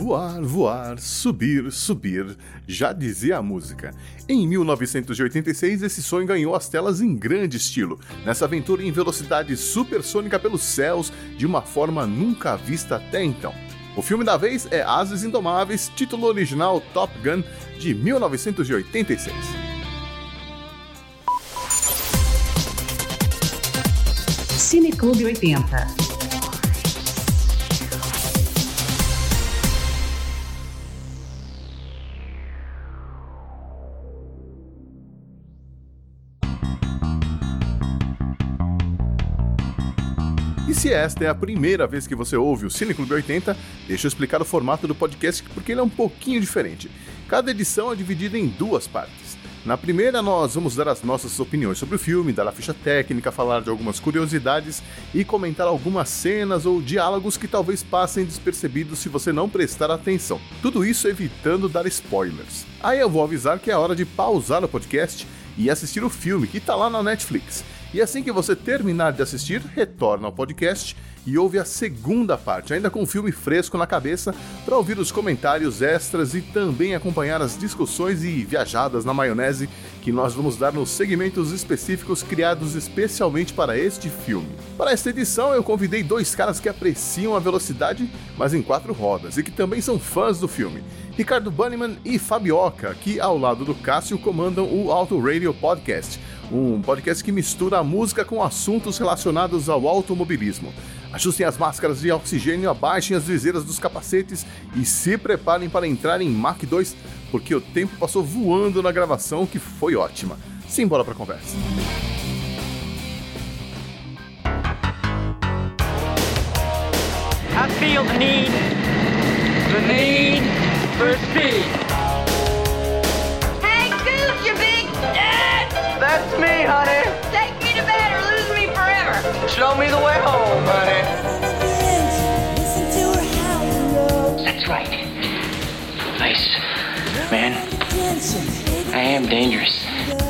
Voar, voar, subir, subir, já dizia a música. Em 1986, esse sonho ganhou as telas em grande estilo, nessa aventura em velocidade supersônica pelos céus, de uma forma nunca vista até então. O filme da vez é Ases Indomáveis, título original Top Gun, de 1986. Cine Clube 80. Se esta é a primeira vez que você ouve o Cine Clube 80, deixa eu explicar o formato do podcast porque ele é um pouquinho diferente. Cada edição é dividida em duas partes. Na primeira, nós vamos dar as nossas opiniões sobre o filme, dar a ficha técnica, falar de algumas curiosidades e comentar algumas cenas ou diálogos que talvez passem despercebidos se você não prestar atenção. Tudo isso evitando dar spoilers. Aí eu vou avisar que é hora de pausar o podcast e assistir o filme que está lá na Netflix. E assim que você terminar de assistir, retorna ao podcast e ouve a segunda parte, ainda com o filme fresco na cabeça, para ouvir os comentários extras e também acompanhar as discussões e viajadas na maionese que nós vamos dar nos segmentos específicos criados especialmente para este filme. Para esta edição, eu convidei dois caras que apreciam a velocidade, mas em quatro rodas, e que também são fãs do filme. Ricardo Bunnyman e Fabioca, que ao lado do Cássio comandam o Auto Radio Podcast um podcast que mistura a música com assuntos relacionados ao automobilismo. Ajustem as máscaras de oxigênio, abaixem as viseiras dos capacetes e se preparem para entrar em Mach 2, porque o tempo passou voando na gravação, que foi ótima. Simbora para a conversa. I feel the need, the need for speed. That's me, honey. Take me to bed or lose me forever. Show me the way home, honey. That's right. Ice. Man. I am dangerous.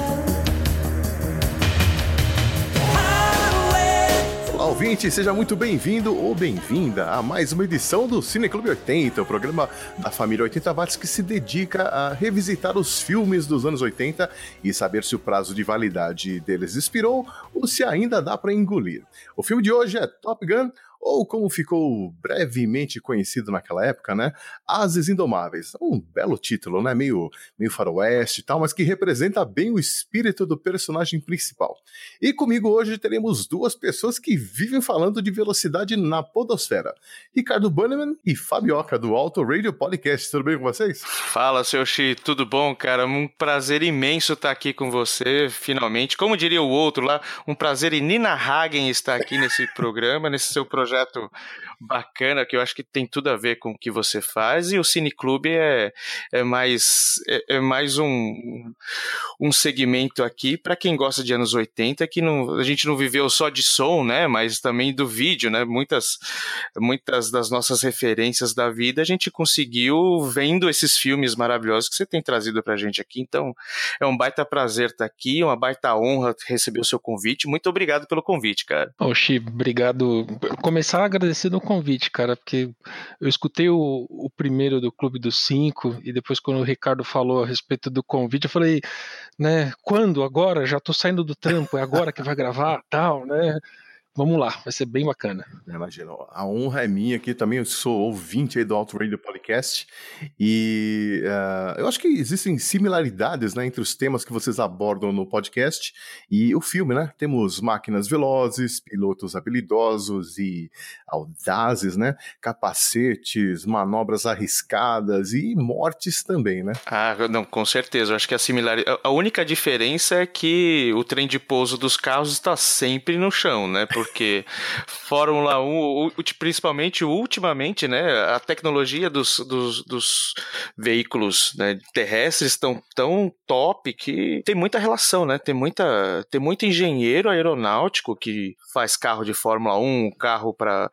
Ouvinte, seja muito bem-vindo ou bem-vinda a mais uma edição do Cine Clube 80, o programa da família 80 watts que se dedica a revisitar os filmes dos anos 80 e saber se o prazo de validade deles expirou ou se ainda dá para engolir. O filme de hoje é Top Gun ou como ficou brevemente conhecido naquela época, né? Ases Indomáveis. Um belo título, né? Meio, meio faroeste e tal, mas que representa bem o espírito do personagem principal. E comigo hoje teremos duas pessoas que vivem falando de velocidade na podosfera. Ricardo Bannerman e Fabioca, do Auto Radio Podcast. Tudo bem com vocês? Fala, seu Xi. Tudo bom, cara? Um prazer imenso estar aqui com você, finalmente. Como diria o outro lá, um prazer inenarrável estar aqui nesse programa, nesse seu projeto projeto bacana que eu acho que tem tudo a ver com o que você faz e o Cineclube é, é mais é, é mais um, um segmento aqui para quem gosta de anos 80 que não, a gente não viveu só de som, né, mas também do vídeo, né? Muitas muitas das nossas referências da vida a gente conseguiu vendo esses filmes maravilhosos que você tem trazido pra gente aqui. Então, é um baita prazer estar aqui, uma baita honra receber o seu convite. Muito obrigado pelo convite, cara. Oxi, obrigado. Começar agradecendo convite, cara, porque eu escutei o, o primeiro do Clube dos Cinco e depois quando o Ricardo falou a respeito do convite, eu falei, né, quando? Agora? Já tô saindo do trampo, é agora que vai gravar, tal, né? Vamos lá, vai ser bem bacana. Imagina, a honra é minha aqui também, eu sou ouvinte aí do Auto Radio Podcast e uh, eu acho que existem similaridades né, entre os temas que vocês abordam no podcast e o filme, né? Temos máquinas velozes, pilotos habilidosos e audazes, né? Capacetes, manobras arriscadas e mortes também, né? Ah, não, com certeza, eu acho que a similaridade... A única diferença é que o trem de pouso dos carros está sempre no chão, né? Porque Fórmula 1, principalmente ultimamente, né, a tecnologia dos, dos, dos veículos né, terrestres estão tão top que tem muita relação, né? Tem muita tem muito engenheiro aeronáutico que faz carro de Fórmula 1, carro para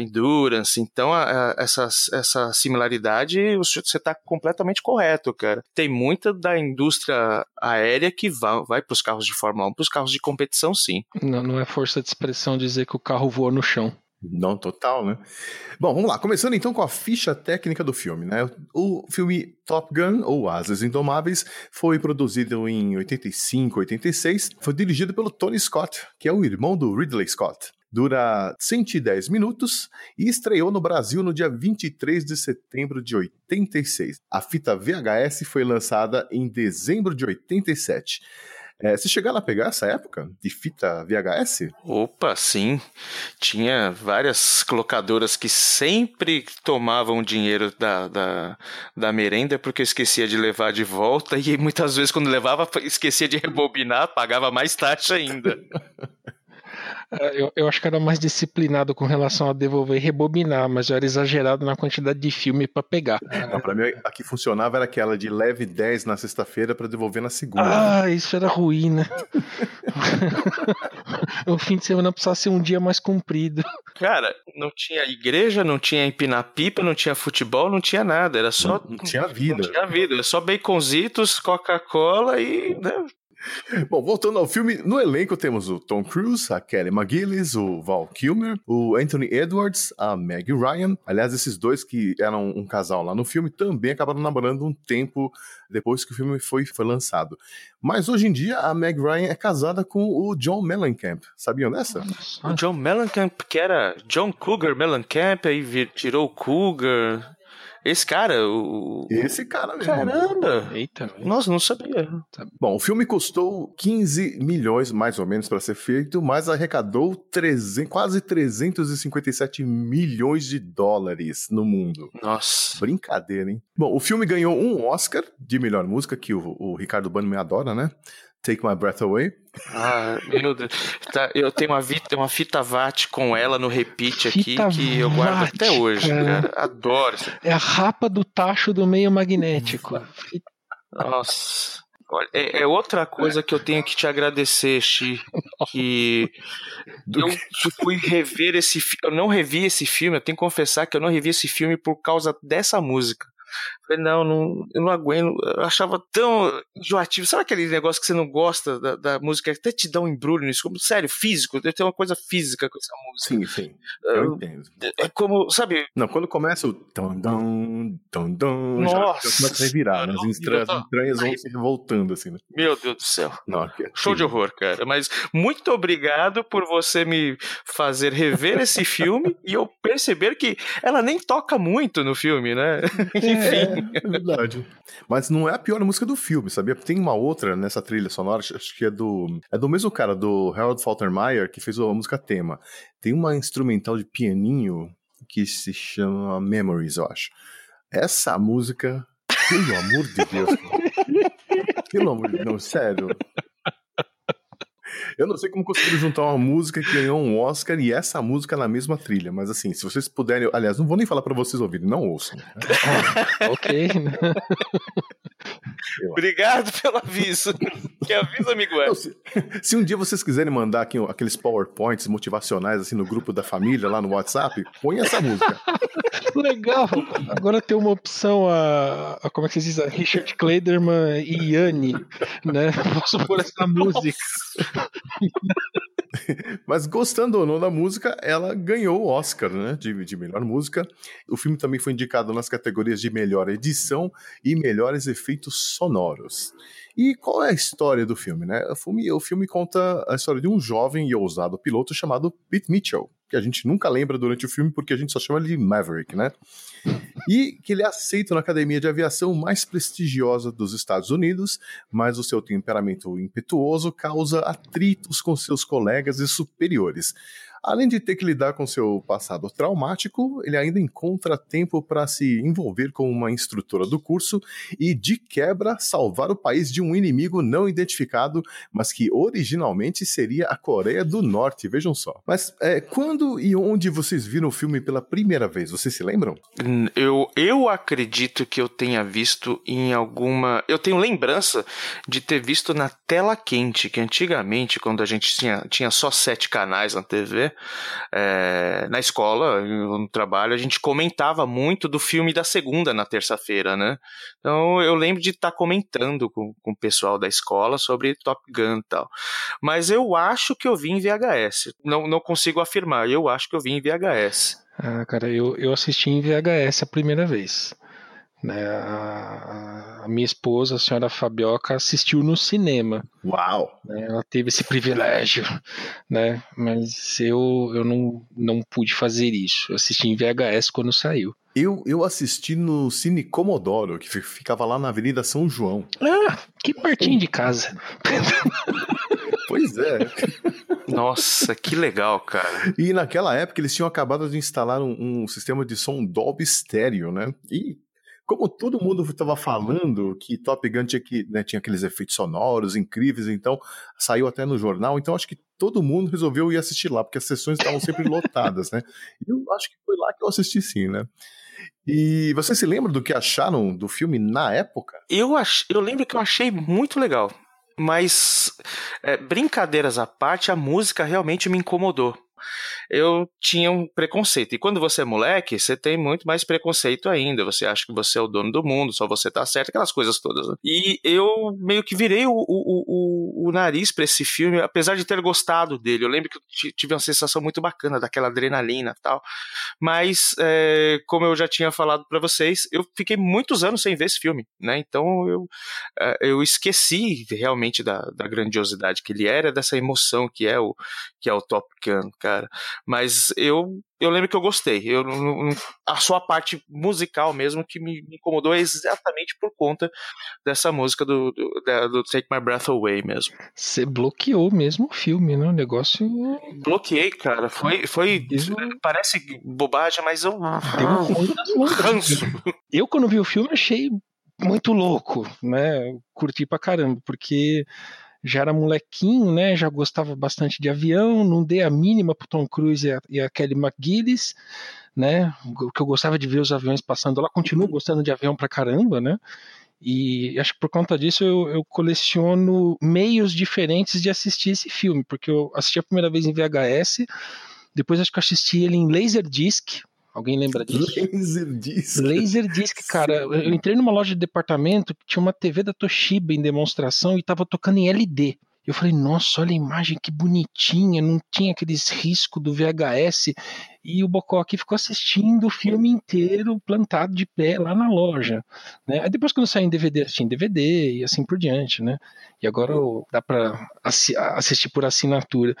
endurance. Então, a, a, essa, essa similaridade, você está completamente correto, cara. Tem muita da indústria aérea que vai, vai para os carros de Fórmula 1, para os carros de competição, sim. Não, não é força de expressão dizer que o carro voa no chão. Não, total, né? Bom, vamos lá. Começando então com a ficha técnica do filme, né? O filme Top Gun, ou Asas Indomáveis, foi produzido em 85, 86. Foi dirigido pelo Tony Scott, que é o irmão do Ridley Scott. Dura 110 minutos e estreou no Brasil no dia 23 de setembro de 86. A fita VHS foi lançada em dezembro de 87. É, você chegaram a pegar essa época de fita VHS? Opa, sim. Tinha várias colocadoras que sempre tomavam dinheiro da, da, da merenda porque esquecia de levar de volta e muitas vezes quando levava esquecia de rebobinar, pagava mais taxa ainda. É, eu, eu acho que era mais disciplinado com relação a devolver e rebobinar, mas eu era exagerado na quantidade de filme para pegar. Não, pra mim, a que funcionava era aquela de leve 10 na sexta-feira para devolver na segunda. Ah, isso era ruim, né? o fim de semana precisava ser um dia mais comprido. Cara, não tinha igreja, não tinha empinar pipa, não tinha futebol, não tinha nada. Era só. Não, não tinha vida. Não tinha vida. Era só baconzitos, Coca-Cola e. Né? Bom, voltando ao filme, no elenco temos o Tom Cruise, a Kelly McGillis, o Val Kilmer, o Anthony Edwards, a Meg Ryan. Aliás, esses dois que eram um casal lá no filme também acabaram namorando um tempo depois que o filme foi, foi lançado. Mas hoje em dia a Meg Ryan é casada com o John Mellencamp. Sabiam dessa? O John Mellencamp, que era John Cougar Mellencamp, aí vir, tirou o Cougar. Esse cara, o. Esse cara mesmo. Caramba! Eita. Nossa, não sabia. Bom, o filme custou 15 milhões, mais ou menos, para ser feito, mas arrecadou 300, quase 357 milhões de dólares no mundo. Nossa. Brincadeira, hein? Bom, o filme ganhou um Oscar de melhor música, que o, o Ricardo Bannerman adora, né? Take My Breath Away. Ah, meu Deus. Tá, eu tenho uma, vita, uma fita VAT com ela no repeat aqui Fita que eu guardo VAT, até hoje, cara. cara. Adoro. isso. É a rapa do tacho do meio magnético. Nossa. Olha, é, é outra coisa que eu tenho que te agradecer, Xi. Que eu fui rever esse filme. Eu não revi esse filme, eu tenho que confessar que eu não revi esse filme por causa dessa música. Falei, não, não, eu não aguento. Eu achava tão enjoativo. Sabe aquele negócio que você não gosta da, da música? Até te dá um embrulho nisso. Como, sério, físico. Tem uma coisa física com essa música. Sim, sim. Eu Eu- entendo. É como, sabe, Não, quando começa o tom, tom, dom, já- Nossa, já começa a revirar, né? As eu tô- entranhas vão se voltando, assim, né? meu Deus do céu. Não, que- Show de horror, cara. Mas muito obrigado por você me fazer rever esse filme e eu perceber que ela nem toca muito no filme, né? Enfim. É verdade. Mas não é a pior música do filme, sabia? Tem uma outra nessa trilha sonora, acho que é do. É do mesmo cara, do Harold Faltermeyer, que fez a música tema. Tem uma instrumental de pianinho que se chama Memories, eu acho. Essa música, pelo amor de Deus. pelo amor de Deus, sério. Eu não sei como conseguiram juntar uma música que ganhou um Oscar e essa música na mesma trilha, mas assim, se vocês puderem. Aliás, não vou nem falar pra vocês ouvirem, não ouçam. né? ok. Obrigado pelo aviso. Que aviso, amigo é? Não, se, se um dia vocês quiserem mandar aqui aqueles PowerPoints motivacionais assim no grupo da família lá no WhatsApp, põe essa música. Legal. Agora tem uma opção a, a- como é que se diz? A Richard Kleiderman e Yanni, né? Posso pôr essa música. Mas gostando ou não da música, ela ganhou o Oscar, né? De, de melhor música. O filme também foi indicado nas categorias de melhor edição e melhores efeitos sonoros. E qual é a história do filme, né? O filme, o filme conta a história de um jovem e ousado piloto chamado Pete Mitchell, que a gente nunca lembra durante o filme porque a gente só chama ele de Maverick, né? E que ele é aceito na academia de aviação mais prestigiosa dos Estados Unidos, mas o seu temperamento impetuoso causa atritos com seus colegas e superiores. Além de ter que lidar com seu passado traumático, ele ainda encontra tempo para se envolver com uma instrutora do curso e, de quebra, salvar o país de um inimigo não identificado, mas que originalmente seria a Coreia do Norte, vejam só. Mas é, quando e onde vocês viram o filme pela primeira vez? Vocês se lembram? Eu eu, eu acredito que eu tenha visto em alguma. Eu tenho lembrança de ter visto na tela quente, que antigamente, quando a gente tinha, tinha só sete canais na TV, é, na escola, no trabalho, a gente comentava muito do filme da segunda na terça-feira, né? Então eu lembro de estar tá comentando com, com o pessoal da escola sobre Top Gun e tal. Mas eu acho que eu vi em VHS. Não, não consigo afirmar, eu acho que eu vi em VHS. Ah, cara, eu, eu assisti em VHS a primeira vez. Né, a, a, minha esposa, a senhora Fabioca, assistiu no cinema. Uau! Né, ela teve esse privilégio, né? Mas eu, eu não, não pude fazer isso. Eu assisti em VHS quando saiu. Eu, eu assisti no Cine Comodoro, que ficava lá na Avenida São João. Ah, que pertinho de casa. Pois é. Nossa, que legal, cara. E naquela época eles tinham acabado de instalar um, um sistema de som Dolby Stereo, né? E como todo mundo estava falando que Top Gun tinha, que, né, tinha aqueles efeitos sonoros incríveis, então saiu até no jornal, então acho que todo mundo resolveu ir assistir lá, porque as sessões estavam sempre lotadas, né? E eu acho que foi lá que eu assisti sim, né? E você se lembra do que acharam do filme na época? Eu, ach... eu lembro que eu achei muito legal. Mas, é, brincadeiras à parte, a música realmente me incomodou eu tinha um preconceito. E quando você é moleque, você tem muito mais preconceito ainda. Você acha que você é o dono do mundo, só você tá certo, aquelas coisas todas. Né? E eu meio que virei o, o, o, o nariz para esse filme, apesar de ter gostado dele. Eu lembro que eu tive uma sensação muito bacana daquela adrenalina e tal. Mas, é, como eu já tinha falado para vocês, eu fiquei muitos anos sem ver esse filme, né? Então eu, é, eu esqueci realmente da, da grandiosidade que ele era, dessa emoção que é o, que é o Top Gun, cara. Mas eu eu lembro que eu gostei. Eu, a sua parte musical mesmo que me, incomodou é exatamente por conta dessa música do, do, do, Take My Breath Away mesmo. Você bloqueou mesmo o filme, né? O negócio. Bloqueei, cara. Foi. foi Parece bobagem, mas eu. Um ranço. Eu, quando vi o filme, achei muito louco, né? Curti pra caramba, porque já era molequinho, né? Já gostava bastante de avião, não dei a mínima pro Tom Cruise e a, e a Kelly McGillis, né? Que eu gostava de ver os aviões passando lá, continuo gostando de avião pra caramba, né? E acho que por conta disso eu, eu, coleciono meios diferentes de assistir esse filme, porque eu assisti a primeira vez em VHS, depois acho que eu assisti ele em Laserdisc, Alguém lembra disso? Laserdisc. Laserdisc, cara. Eu entrei numa loja de departamento que tinha uma TV da Toshiba em demonstração e tava tocando em LD. Eu falei, nossa, olha a imagem que bonitinha, não tinha aqueles riscos do VHS. E o Bocó aqui ficou assistindo o filme inteiro plantado de pé lá na loja. Né? Aí depois, quando saiu em DVD, assisti em DVD e assim por diante. Né? E agora dá para assistir por assinatura.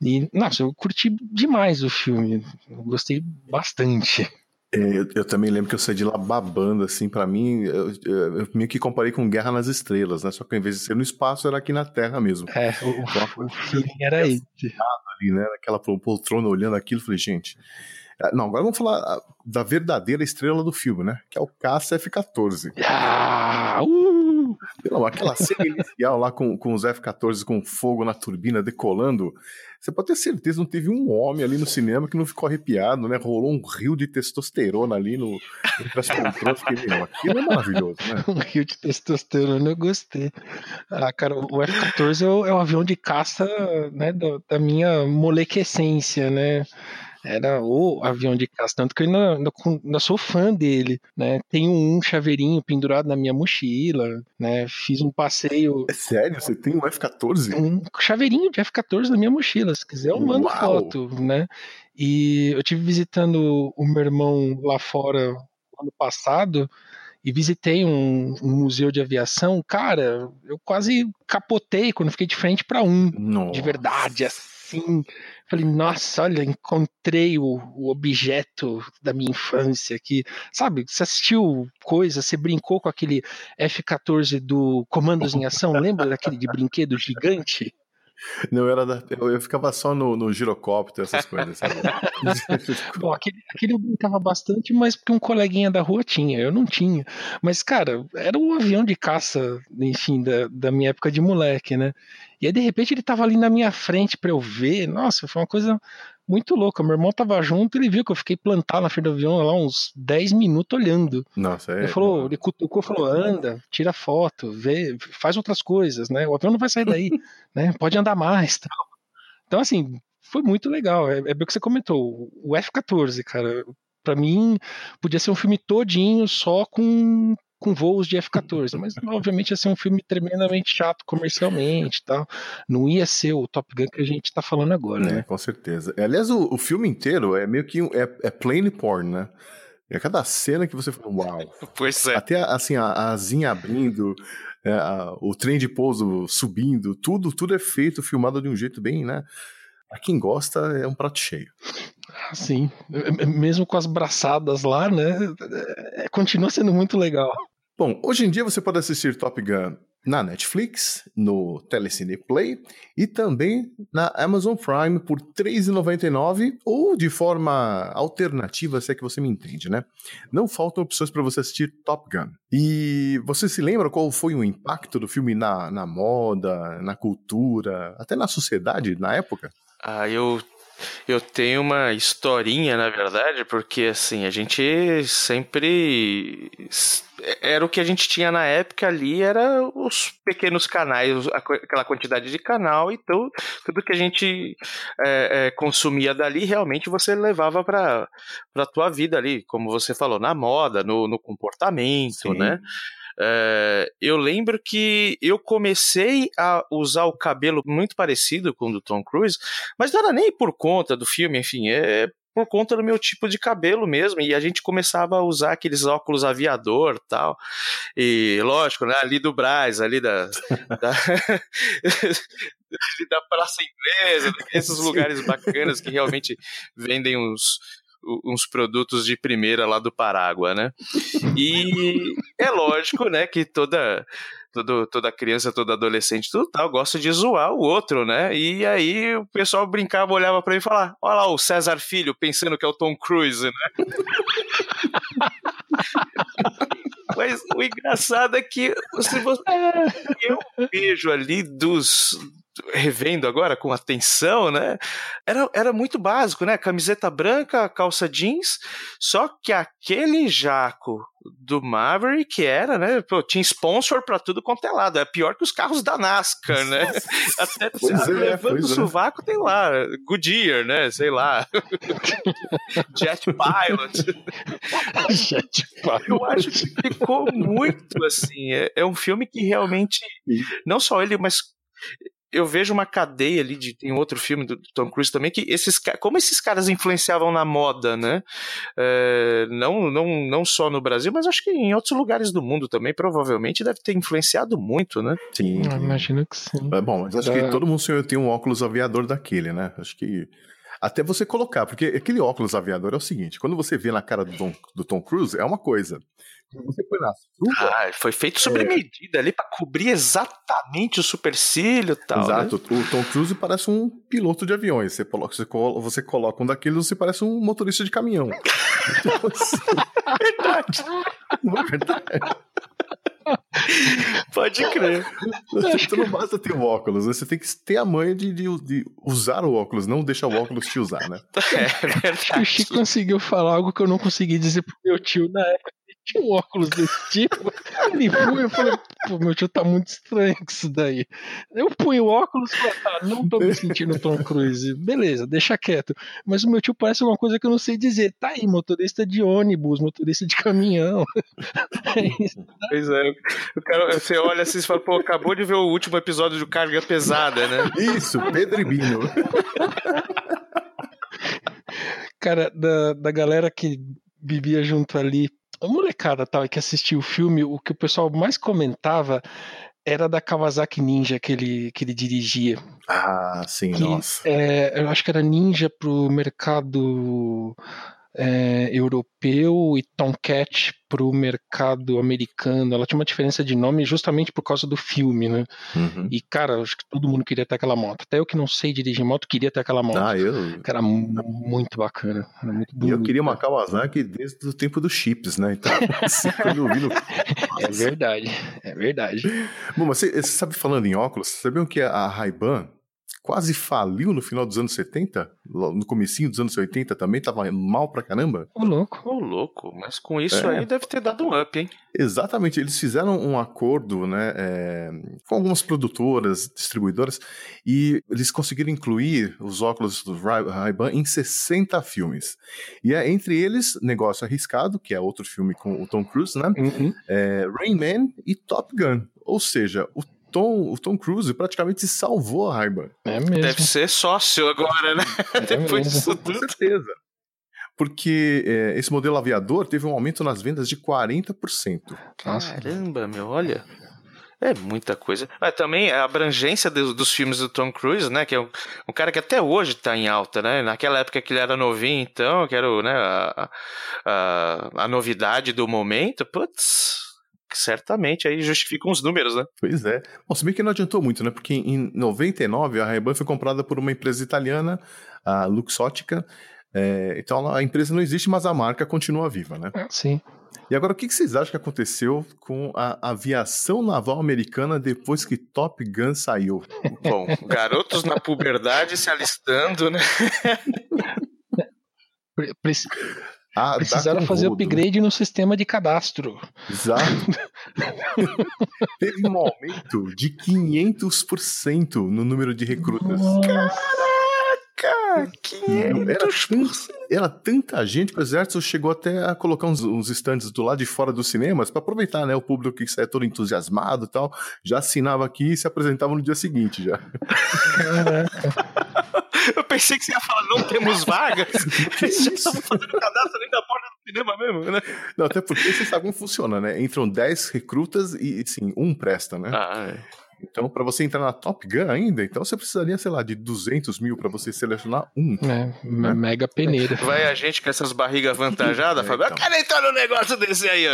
E, nossa, eu curti demais o filme. Eu gostei bastante. É, eu, eu, também lembro que eu saí de lá babando, assim, para mim, eu, eu, eu, meio que comparei com Guerra nas Estrelas, né? Só que ao invés de ser no espaço, era aqui na Terra mesmo. É, o, então, o filme era esse. Ali, né? Aquela poltrona olhando aquilo, falei, gente. É, não, agora vamos falar ah, da verdadeira estrela do filme, né? Que é o Caça F-14. Ah, uh! Aquela cena inicial lá com, com os F-14 com fogo na turbina decolando, você pode ter certeza, não teve um homem ali no cinema que não ficou arrepiado, né? Rolou um rio de testosterona ali no, entre as aquilo é maravilhoso, né? um rio de testosterona, eu gostei. Ah, cara, o F-14 é, o, é o avião de caça né, da, da minha molequescência, né? Era o avião de caça, tanto que eu ainda, ainda, ainda, sou fã dele, né? Tenho um chaveirinho pendurado na minha mochila, né? Fiz um passeio. É sério? Você tem um F-14? Um chaveirinho de F-14 na minha mochila, se quiser eu mando Uau. foto, né? E eu tive visitando o meu irmão lá fora ano passado, e visitei um, um, museu de aviação, cara, eu quase capotei quando fiquei de frente para um, Nossa. de verdade, assim. Falei, nossa, olha, encontrei o, o objeto da minha infância aqui. Sabe, você assistiu coisa, você brincou com aquele F-14 do Comandos em Ação, lembra daquele de brinquedo gigante? Não, era da, eu, eu, ficava só no, no girocóptero, essas coisas? Bom, aquele, aquele eu brincava bastante, mas porque um coleguinha da rua tinha, eu não tinha. Mas, cara, era um avião de caça, enfim, da, da minha época de moleque, né? E aí, de repente, ele tava ali na minha frente para eu ver. Nossa, foi uma coisa muito louca. Meu irmão tava junto, ele viu que eu fiquei plantado na frente do avião lá uns 10 minutos olhando. Nossa, é. Ele falou, ele cutucou, falou, anda, tira foto, vê, faz outras coisas, né? O avião não vai sair daí, né? Pode andar mais, tal. Então, assim, foi muito legal. É, é bem o que você comentou. O F-14, cara, para mim podia ser um filme todinho só com com voos de F-14, mas obviamente ia ser um filme tremendamente chato comercialmente tal. Não ia ser o Top Gun que a gente tá falando agora, É, né? com certeza. Aliás, o, o filme inteiro é meio que um, é, é plain porn, né? É cada cena que você fala, uau. Pois é. Até assim, a a asinha abrindo, é, a- o trem de pouso subindo, tudo, tudo é feito, filmado de um jeito bem, né? Pra quem gosta, é um prato cheio. Sim, mesmo com as braçadas lá, né? é, continua sendo muito legal. Bom, hoje em dia você pode assistir Top Gun na Netflix, no Telecine Play e também na Amazon Prime por R$ 3,99 ou de forma alternativa, se é que você me entende, né? Não faltam opções para você assistir Top Gun. E você se lembra qual foi o impacto do filme na, na moda, na cultura, até na sociedade na época? Ah, eu, eu tenho uma historinha, na verdade, porque assim, a gente sempre. Era o que a gente tinha na época ali, era os pequenos canais, aquela quantidade de canal, então tudo que a gente é, é, consumia dali, realmente você levava para a tua vida ali, como você falou, na moda, no, no comportamento, Sim. né? É, eu lembro que eu comecei a usar o cabelo muito parecido com o do Tom Cruise, mas não era nem por conta do filme, enfim, é por conta do meu tipo de cabelo mesmo, e a gente começava a usar aqueles óculos aviador tal, e lógico, né, ali do Braz, ali da, da, ali da Praça Inglesa, esses lugares bacanas que realmente vendem uns, uns produtos de primeira lá do Parágua, né? E é lógico, né, que toda, todo, toda criança, todo adolescente, tudo tal, gosta de zoar o outro, né? E aí o pessoal brincava, olhava pra mim e falava: Olha lá o César Filho pensando que é o Tom Cruise, né? Mas o engraçado é que se você, eu vejo ali dos. Revendo agora com atenção, né? Era, era muito básico, né? Camiseta branca, calça jeans, só que aquele jaco do Maverick era, né? Pô, tinha sponsor pra tudo quanto é lado. É pior que os carros da NASCAR, né? Até Pois é, levando pois o é. sovaco tem lá, Goodyear, né? Sei lá. Jet Pilot. Eu acho que ficou muito assim. É, é um filme que realmente. Não só ele, mas. Eu vejo uma cadeia ali de tem outro filme do Tom Cruise também que esses como esses caras influenciavam na moda, né? É, não, não, não só no Brasil, mas acho que em outros lugares do mundo também provavelmente deve ter influenciado muito, né? Sim. Ah, imagino que sim. É bom, mas acho É. que todo mundo sonhou em ter um óculos aviador daquele, né? Acho que. Até você colocar, porque aquele óculos aviador é o seguinte: quando você vê na cara do Tom, do Tom Cruise, é uma coisa. Quando você põe na sua. Ah, foi feito sob É. medida ali para cobrir exatamente o supercílio e tal. né? Exato, o Tom Cruise parece um piloto de aviões. Você coloca, você colo- você coloca um daqueles, você parece um motorista de caminhão. Então, assim, Verdade. não é verdade? Pode crer. Então não basta ter o óculos, né? você tem que ter a manha de, de- de usar o óculos, não deixar o óculos te usar, né? É Acho que o verdade. Chico conseguiu falar algo que eu não consegui dizer pro meu tio na época. Tinha um óculos desse tipo. Ele foi, eu falei, pô, meu tio tá muito estranho com isso daí. Eu punho o óculos e falei, ah, não tô me sentindo Tom Cruise. Beleza, deixa quieto. Mas o meu tio parece uma coisa que eu não sei dizer. Tá aí, motorista de ônibus, motorista de caminhão. É isso. Pois é. O cara, você olha assim e fala, pô, acabou de ver o último episódio do Carga Pesada, né? Isso, Pedro e Bino. cara, da, da galera que vivia junto ali, a molecada tal, que assistia o filme, o que o pessoal mais comentava era da Kawasaki Ninja que ele, que ele dirigia. Ah, sim, Que, nossa. é, eu acho que era Ninja pro mercado é, europeu e Tomcat para o mercado americano. Ela tinha uma diferença de nome justamente por causa do filme, né? Uhum. E, cara, acho que todo mundo queria ter aquela moto. Até eu que não sei dirigir moto, queria ter aquela moto. Ah, eu. Cara, muito bacana. Era muito E eu queria uma Kawasaki desde o tempo dos chips, né? Então, assim. É verdade, é verdade. Bom, mas você, você sabe, falando em óculos, sabiam que a Ray-Ban quase faliu no final dos anos 70? Lá No comecinho dos anos 80 também, tava mal pra caramba? Ô, louco. Ô, louco, mas com isso É. aí deve ter dado um up, hein? Exatamente, eles fizeram um acordo né, é, com algumas produtoras, distribuidoras, e eles conseguiram incluir os óculos do Ray- Ray-Ban em 60 filmes. E é entre eles Negócio Arriscado, que é outro filme com o Tom Cruise, né? Uhum. É, Rain Man e Top Gun. Ou seja, o Tom, o Tom Cruise praticamente salvou a Ray-Ban. É mesmo. Deve ser sócio agora, né? Depois mesmo. disso Com tudo. certeza. Porque é, esse modelo aviador teve um aumento nas vendas de 40%. Nossa. Caramba, meu, olha. É muita coisa. Ah, também a abrangência dos, dos filmes do Tom Cruise, né? Que é um, um cara que até hoje tá em alta, né? Naquela época que ele era novinho, então, que era né, a, a, a novidade do momento, putz, certamente aí justificam os números, né? Pois é. Bom, se bem que não adiantou muito, né? Porque em 99 a Ray-Ban foi comprada por uma empresa italiana, a Luxottica. É, então a empresa não existe, mas a marca continua viva, né? Sim. E agora, o que vocês acham que aconteceu com a aviação naval americana depois que Top Gun saiu? Bom, garotos na puberdade se alistando, né? Pre- Ah, precisaram fazer rodo, né? upgrade no sistema de cadastro. Exato. Teve um aumento de 500% no número de recrutas. Caraca, Era, 500 tan- era tanta gente que o exército chegou até a colocar uns, uns estandes do lado de fora dos cinemas para aproveitar, né? O público que saia todo entusiasmado e tal, já assinava aqui e se apresentava no dia seguinte já. Eu pensei que você ia falar, não temos vagas. Eles já estavam fazendo cadastro ali na porta do cinema mesmo, né? Não, até porque você sabe como funciona, né? Entram 10 recrutas e, sim, um presta, né? Ah, é. Então, para você entrar na Top Gun ainda, então você precisaria, sei lá, de 200 mil para você selecionar um. É, me- mega peneira. Vai a gente com essas barrigas avantajadas, É, Fábio. então. Eu quero entrar no negócio desse aí, ó.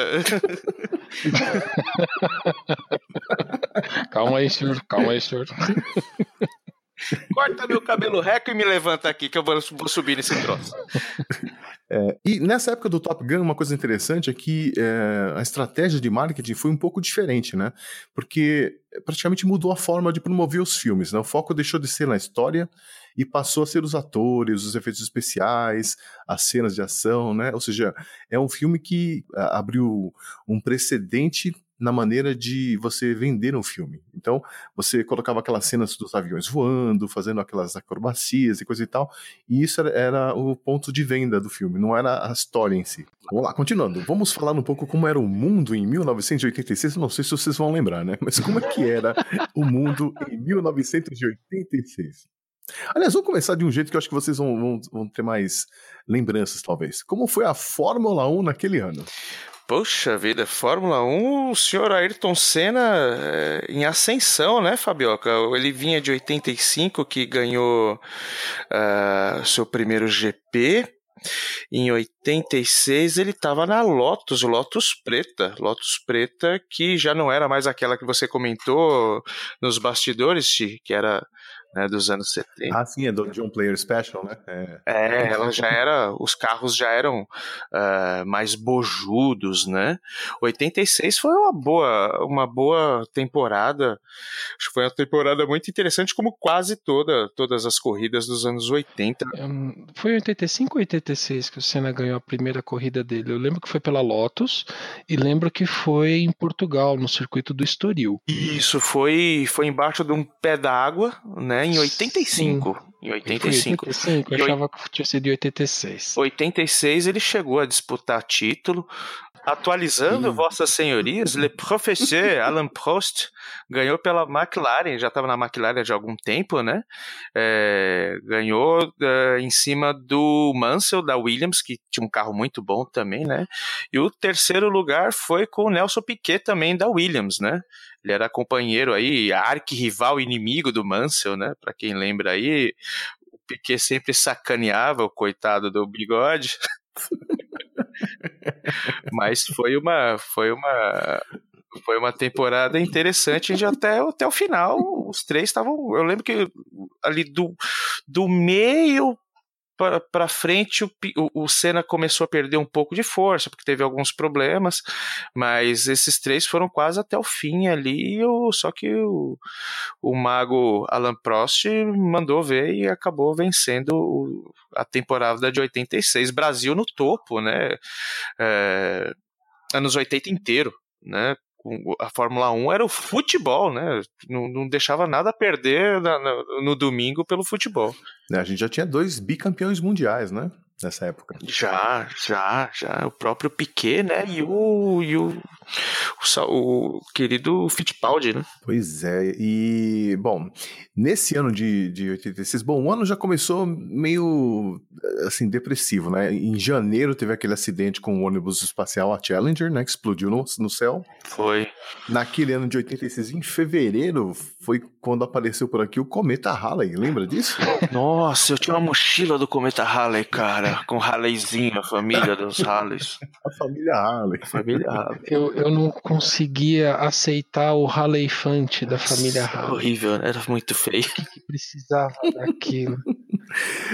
Calma aí, senhor. Calma aí, senhor. Corta meu cabelo reco e me levanta aqui, que eu vou, vou subir nesse troço. E nessa época do Top Gun, uma coisa interessante é que é, a estratégia de marketing foi um pouco diferente, né? Porque praticamente mudou a forma de promover os filmes, né? O foco deixou de ser na história e passou a ser os atores, os efeitos especiais, as cenas de ação, né? Ou seja, é um filme que abriu um precedente na maneira de você vender um filme. Então, você colocava aquelas cenas dos aviões voando, fazendo aquelas acrobacias e coisa e tal, e isso era, era o ponto de venda do filme, não era a história em si. Vamos lá, continuando. Vamos falar um pouco como era o mundo em 1986. Eu não sei se vocês vão lembrar, né? Mas como é que era o mundo em 1986? Aliás, vamos começar de um jeito que eu acho que vocês vão, vão, vão ter mais lembranças, talvez. Como foi a Fórmula 1 naquele ano? Poxa vida, Fórmula 1, o senhor Ayrton Senna é, em ascensão, né, Fabioca? Ele vinha de 85, que ganhou ah, seu primeiro GP. Em 86 ele estava na Lotus, Lotus Preta. Lotus Preta que já não era mais aquela que você comentou nos bastidores, Ti, que era né, dos anos 70. Ah, sim, é do John Player Special, né? É. É, ela já era, os carros já eram ah, mais bojudos, né? 86 foi uma boa, uma boa temporada. Acho que foi uma temporada muito interessante, como quase toda, todas as corridas dos anos 80. Hum, Foi em 85 ou 86 que o Senna ganhou a primeira corrida dele? Eu lembro que foi pela Lotus e lembro que foi em Portugal, no circuito do Estoril. Isso foi, foi embaixo de um pé d'água, né? Em 85. Em Foi 85. 85, eu achava que tinha sido em 86. 86 ele chegou a disputar título. Atualizando vossas senhorias, Le Professeur Alan Prost ganhou pela McLaren, já estava na McLaren já há algum tempo, né? É, ganhou é, em cima do Mansell da Williams, que tinha um carro muito bom também, né? E o terceiro lugar foi com o Nelson Piquet também da Williams, né? Ele era companheiro aí, arqui-rival inimigo do Mansell, né? Para quem lembra aí, o Piquet sempre sacaneava o coitado do bigode. Mas foi uma, foi uma, foi uma temporada interessante de até, até o final. Os três estavam. Eu lembro que ali do, do meio para frente o, o, Senna começou a perder um pouco de força, porque teve alguns problemas, mas esses três foram quase até o fim ali, o, só que o, o mago Alan Prost mandou ver e acabou vencendo a temporada de 86. Brasil no topo, né? É, anos 80 inteiro, né? A Fórmula 1 era o futebol, né? Não, não deixava nada a perder na, na, no domingo pelo futebol. É, a gente já tinha dois bicampeões mundiais, né? Nessa época. Já, já, já. O próprio Piquet, né? E o, e o, o, o, querido Fittipaldi, né? Pois é. E, bom, nesse ano de, de 86, bom, o ano já começou meio, assim, depressivo, né? Em janeiro teve aquele acidente com o ônibus espacial, a Challenger, né? Que explodiu no, no céu. Foi. Naquele ano de 86, em fevereiro, foi quando apareceu por aqui o cometa Halley. Lembra disso? Nossa, eu tinha uma mochila do cometa Halley, cara com Halleyzinho, a família dos Halleys. A família Halley. A família Halley. Eu, eu não conseguia aceitar o Halleyfante da família Halley. Horrível, né? era muito feio. Que precisava daquilo.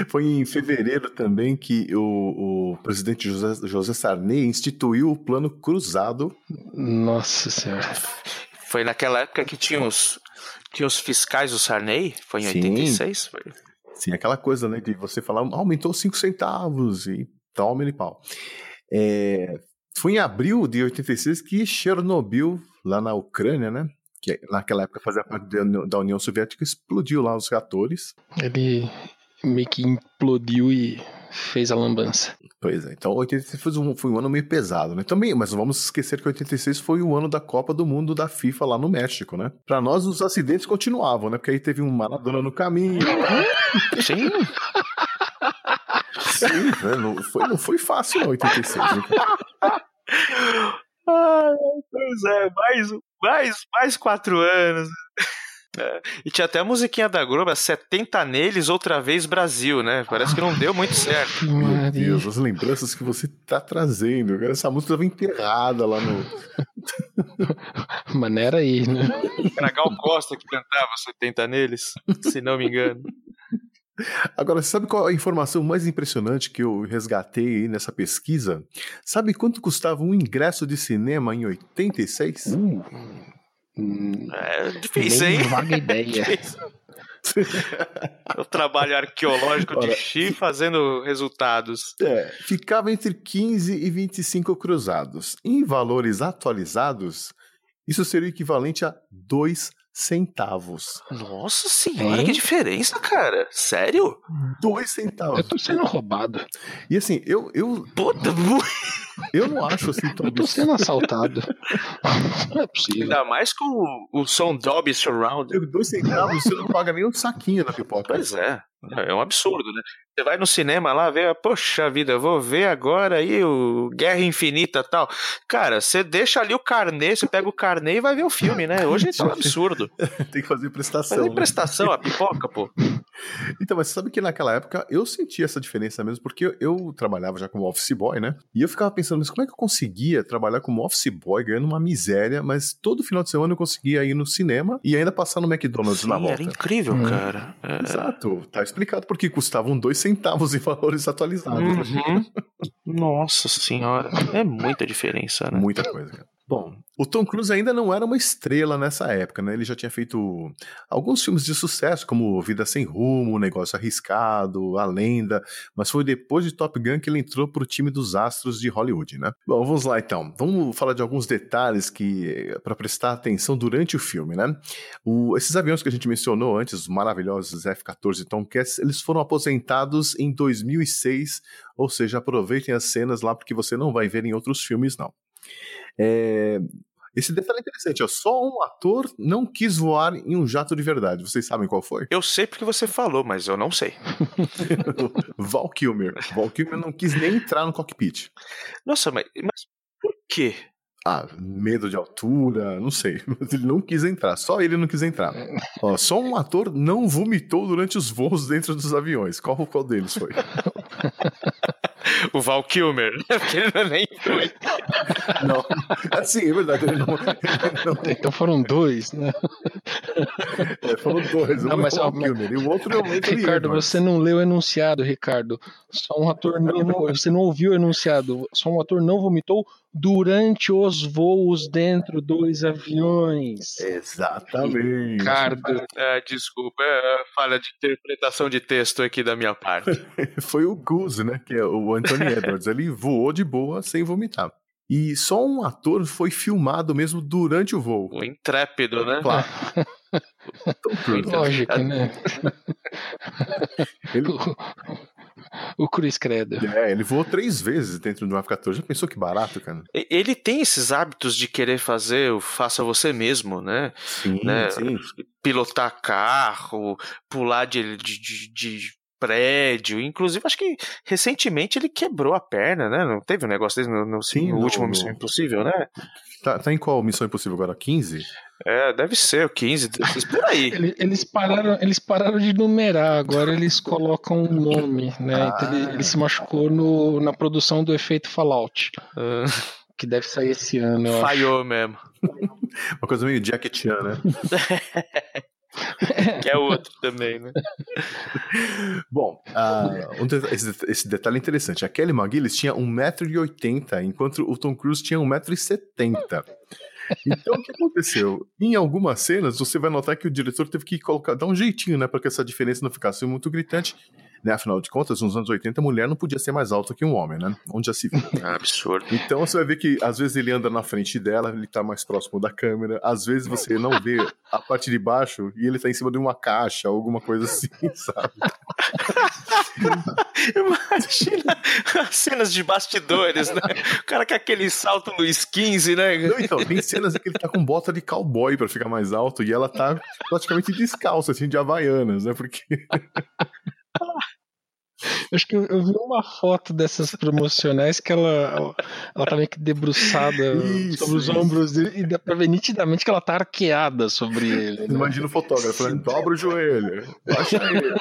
Foi em fevereiro também que o, o presidente José, José Sarney instituiu o plano cruzado. Nossa Senhora. Foi naquela época que tinha os, tinha os fiscais do Sarney? Foi em Sim. 86? Foi. Sim, aquela coisa, né, de você falar, aumentou 5 centavos e toma ele pau. É, foi em abril de 86 que Chernobyl, lá na Ucrânia, né, que naquela época fazia parte da União Soviética, explodiu lá os reatores. Ele meio que implodiu e fez a lambança. Pois é, então 86 foi um, foi um ano meio pesado, né? Também, mas não vamos esquecer que 86 foi o ano da Copa do Mundo da FIFA lá no México, né? Para nós os acidentes continuavam, né? Porque aí teve um Maradona no caminho. Sim. Sim, né? não, foi, não foi fácil não 86. Né? Ah, pois é, mais, mais, mais quatro anos. É. E tinha até a musiquinha da Globo, 70 neles, outra vez Brasil, né? Parece que não deu muito certo. Meu Deus, as lembranças que você tá trazendo. Essa música estava enterrada lá no. Mas não era aí, né? Era Gal Costa que cantava 70 neles, se não me engano. Agora, sabe qual a informação mais impressionante que eu resgatei aí nessa pesquisa? Sabe quanto custava um ingresso de cinema em 86? Uh. Hum, é difícil, hein? Vaga ideia. o trabalho arqueológico Ora, de Xi fazendo resultados. É, ficava entre 15 e 25 cruzados. Em valores atualizados, isso seria o equivalente a 2 centavos. Nossa senhora, que diferença, cara. Sério? Dois centavos. Eu tô sendo roubado. E assim, eu. eu... Puta, eu não acho assim tão. Eu tô sendo assaltado. Não é possível. Ainda mais com o, o som Dolby Surround. Dois centavos, você não paga nem um saquinho na pipoca. Pois é. É um absurdo, né? Você vai no cinema lá, vê, poxa vida, eu vou ver agora aí o Guerra Infinita tal. Cara, você deixa ali o carnê, você pega o carnê e vai ver o filme, né? Hoje isso é um absurdo. Tem que fazer prestação. Fazer né? prestação, a pipoca, pô. Então, mas você sabe que naquela época eu sentia essa diferença mesmo, porque eu, eu, trabalhava já como office boy, né? E eu ficava pensando, mas como é que eu conseguia trabalhar como office boy ganhando uma miséria, mas todo final de semana eu conseguia ir no cinema e ainda passar no McDonald's Sim, na volta. Era incrível, hum. cara. É... Exato. Tá explicado porque custavam dois centavos em valores atualizados. Uhum. Nossa senhora. É muita diferença, né? Muita coisa, cara. Bom, o Tom Cruise ainda não era uma estrela nessa época, né? Ele já tinha feito alguns filmes de sucesso, como Vida Sem Rumo, Negócio Arriscado, A Lenda, mas foi depois de Top Gun que ele entrou pro time dos astros de Hollywood, né? Bom, vamos lá então. Vamos falar de alguns detalhes que para prestar atenção durante o filme, né? O, esses aviões que a gente mencionou antes, os maravilhosos F-14 Tomcats, eles foram aposentados em 2006, ou seja, aproveitem as cenas lá porque você não vai ver em outros filmes não. É, esse detalhe é interessante, ó, só um ator não quis voar em um jato de verdade. Vocês sabem qual foi? Eu sei porque você falou, mas eu não sei. Val Kilmer. Val Kilmer não quis nem entrar no cockpit. Nossa, mas, mas por quê? Ah, medo de altura, não sei. Ele não quis entrar, só ele não quis entrar. Ó, só um ator não vomitou durante os voos dentro dos aviões. Qual, qual deles foi? o Val Kilmer, porque ele não é nem foi. Não, assim, é verdade. Ele não, ele não... Então foram dois, né? É, foram dois. Um Não, mas, é o Val Kilmer e o outro é o Anthony Ricardo, Edwards. você não leu o enunciado, Ricardo. Só um ator não, você não ouviu o enunciado. Só um ator não vomitou durante os voos dentro dos aviões. Exatamente. Ricardo, Ah, desculpa, é falha de interpretação de texto aqui da minha parte. Foi o Goose, né? Que é o Anthony Edwards. Ele voou de boa sem vomitar. E só um ator foi filmado mesmo durante o voo. O intrépido, né? Claro. Lógico, né? Ele, O, o Cruz Credo. é, ele voou três vezes dentro do F-14. Já pensou que barato, cara? Ele tem esses hábitos de querer fazer o faça você mesmo, né? Sim, né? sim. Pilotar carro, pular de, de, de- de prédio. Inclusive, acho que recentemente ele quebrou a perna, né? Não teve um negócio desse no, no, Sim, no último Missão Impossível, né? Tá, tá em qual Missão Impossível agora? 15? É, deve ser o 15. Espera aí. Ele- Eles pararam, eles pararam de numerar, agora eles colocam um nome, né? Então ele, Ah. ele se machucou no, na produção do efeito Fallout, Ah, que deve sair esse ano. eu acho. falhou mesmo. Uma coisa meio Jackie Chan, né? Que é outro também, né? Bom, ah, um esse, esse detalhe é interessante. A Kelly McGillis tinha 1,80m, enquanto o Tom Cruise tinha 1,70m. Então, o que aconteceu? Em algumas cenas, você vai notar que o diretor teve que colocar, dar um jeitinho, né, para que essa diferença não ficasse muito gritante. Né? Afinal de contas, nos anos 80, a mulher não podia ser mais alta que um homem, né? Onde já se viu. Absurdo. Então você vai ver que às vezes ele anda na frente dela, ele tá mais próximo da câmera, às vezes você não vê a parte de baixo e ele tá em cima de uma caixa, alguma coisa assim, sabe? Imagina as cenas de bastidores, né? O cara com aquele salto Luiz XV, né? Não, então, tem cenas em que ele tá com bota de cowboy pra ficar mais alto e ela tá praticamente descalça, assim, de havaianas, né? Porque. Acho que eu, eu vi uma foto dessas promocionais que ela, ela tá meio que debruçada Isso, sobre os isso. ombros dele e dá pra ver nitidamente que ela tá arqueada sobre ele. né? Imagina o fotógrafo falando, dobra o joelho, baixa ele.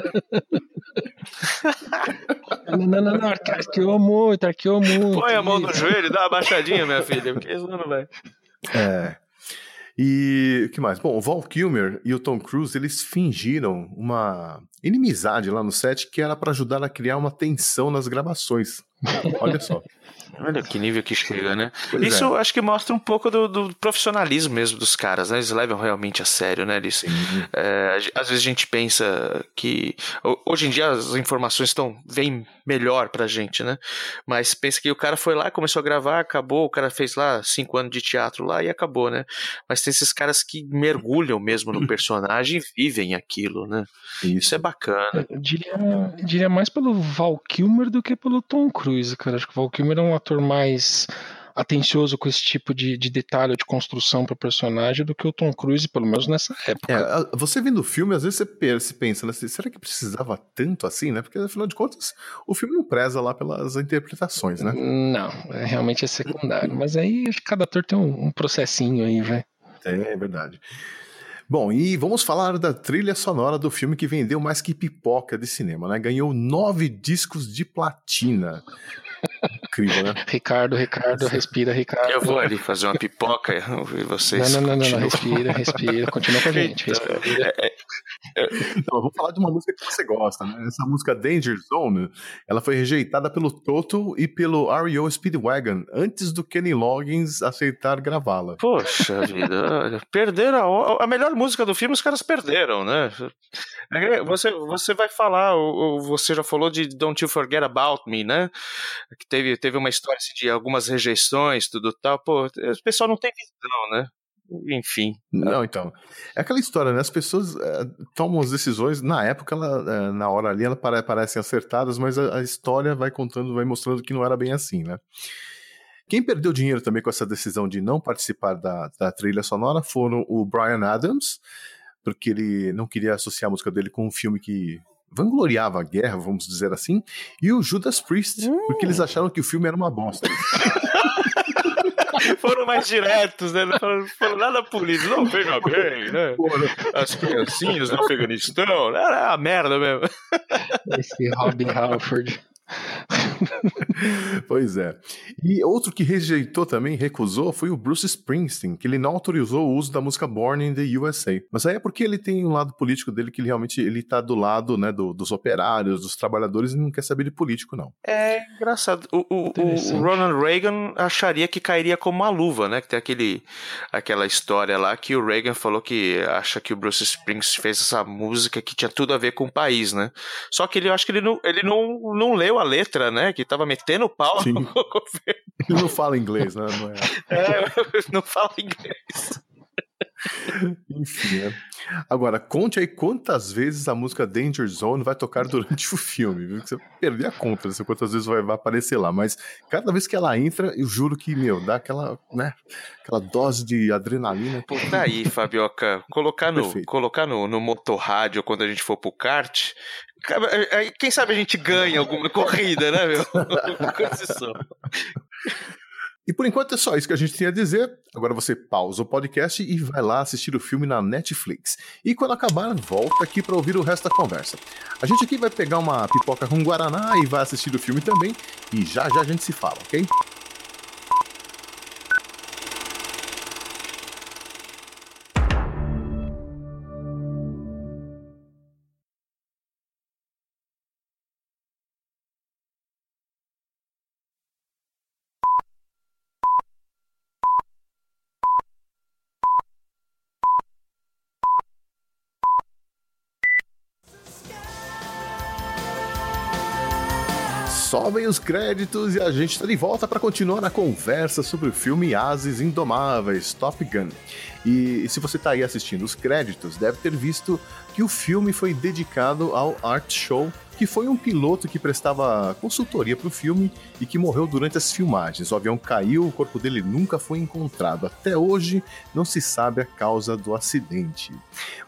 Não, não, não, não, arque- arqueou muito, arqueou muito. Põe a mão no joelho e dá uma baixadinha, minha filha, porque senão não vai. É. E o que mais? Bom, o Val Kilmer e o Tom Cruise, eles fingiram uma inimizade lá no set que era pra ajudar a criar uma tensão nas gravações. Olha só. Olha que nível que chega, né? Pois Isso é. acho que mostra um pouco do, do profissionalismo mesmo dos caras, né? Eles levam realmente a sério, né? Eles, é, às vezes a gente pensa que ho- hoje em dia as informações estão vêm melhor pra gente, né? Mas pensa que o cara foi lá, começou a gravar, acabou, o cara fez lá cinco anos de teatro lá e acabou, né? Mas tem esses caras que mergulham mesmo no personagem e vivem aquilo, né? Isso é bacana. Eu diria, eu diria mais pelo Val Kilmer do que pelo Tom Cruise, cara. Acho que o Val Kilmer é um ator mais atencioso com esse tipo de, de detalhe de construção para personagem do que o Tom Cruise, pelo menos nessa época. É, você vendo o filme, às vezes você pensa, né? Será que precisava tanto assim, né? Porque afinal de contas, o filme não preza lá pelas interpretações, né? Não, é, realmente é secundário. Mas aí cada ator tem um, um processinho aí, velho. É, é verdade. Bom, e vamos falar da trilha sonora do filme que vendeu mais que pipoca de cinema, né? Ganhou nove discos de platina. Incrível, né? Ricardo, Ricardo, respira, Ricardo. Eu vou ali fazer uma pipoca e vocês. Não, não, não, não, não, respira, respira, continua com a gente. Então, Respira. Então, eu vou falar de uma música que você gosta, né? Essa música Danger Zone, ela foi rejeitada pelo Toto e pelo REO Speedwagon antes do Kenny Loggins aceitar gravá-la. Poxa vida, perderam a, a melhor música do filme, os caras perderam, né? Você, você vai falar, você já falou de Don't You Forget About Me, né? Que teve, teve uma história assim, de algumas rejeições, tudo tal. Pô, o pessoal não tem visão, né? Enfim. Não, então. É aquela história, né? As pessoas eh, tomam as decisões, na época, ela, eh, na hora ali, elas pare- parecem acertadas, mas a, a história vai contando, vai mostrando que não era bem assim, né? Quem perdeu dinheiro também com essa decisão de não participar da, da trilha sonora foram o Brian Adams, porque ele não queria associar a música dele com um filme que vangloriava a guerra, vamos dizer assim, e o Judas Priest, porque eles acharam que o filme era uma bosta. foram mais diretos, né? Não foram, foram nada políticos. Não, veja bem, né? As criancinhas do Afeganistão. Era a merda mesmo. Esse Robin Halford. pois é. E outro que rejeitou também, recusou, foi o Bruce Springsteen, que ele não autorizou o uso da música Born in the USA. Mas aí é porque ele tem um lado político dele que ele realmente ele tá do lado né, do, dos operários, dos trabalhadores e não quer saber de político, não. É engraçado. O, o, o, Ronald Reagan acharia que cairia como uma luva, né? Que tem aquele, aquela história lá que o Reagan falou que acha que o Bruce Springsteen fez essa música que tinha tudo a ver com o país, né? Só que ele, eu acho que ele não, ele não, não leu a letra, né? Que tava metendo pau Sim. no governo. Ele não fala inglês, né? Não, é... é não fala inglês. Enfim, né? Agora, conte aí quantas vezes a música Danger Zone vai tocar durante o filme, viu? Você perder a conta de quantas vezes vai, vai, aparecer lá, mas cada vez que ela entra, eu juro que, meu, dá aquela, né, aquela dose de adrenalina. Pô, tá aí, Fabioca, colocar no, colocar no, no motorrádio quando a gente for pro kart, quem sabe a gente ganha alguma corrida, né, meu? E por enquanto é só isso que a gente tinha a dizer. Agora você pausa o podcast e vai lá assistir o filme na Netflix. E quando acabar, volta aqui para ouvir o resto da conversa. A gente aqui vai pegar uma pipoca com guaraná e vai assistir o filme também. E já já a gente se fala, ok? Sobem os créditos e a gente está de volta para continuar a conversa sobre o filme Ases Indomáveis, Top Gun. E se você está aí assistindo os créditos, deve ter visto que o filme foi dedicado ao Art Show que foi um piloto que prestava consultoria para o filme e que morreu durante as filmagens. O avião caiu, o corpo dele nunca foi encontrado. Até hoje não se sabe a causa do acidente.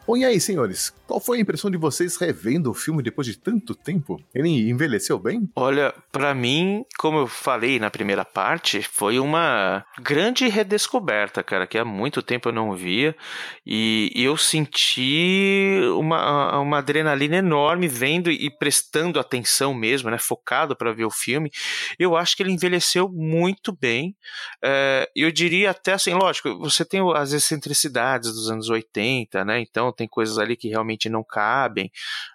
Bom, e aí, senhores? Qual foi a impressão de vocês revendo o filme depois de tanto tempo? Ele envelheceu bem? Olha, para mim, como eu falei na primeira parte, foi uma grande redescoberta, cara, que há muito tempo eu não via e eu senti uma, uma adrenalina enorme vendo e prestando prestando atenção mesmo, né, focado para ver o filme, eu acho que ele envelheceu muito bem. É, eu diria até assim, lógico, você tem as excentricidades dos anos 80, né? Então tem coisas ali que realmente não cabem,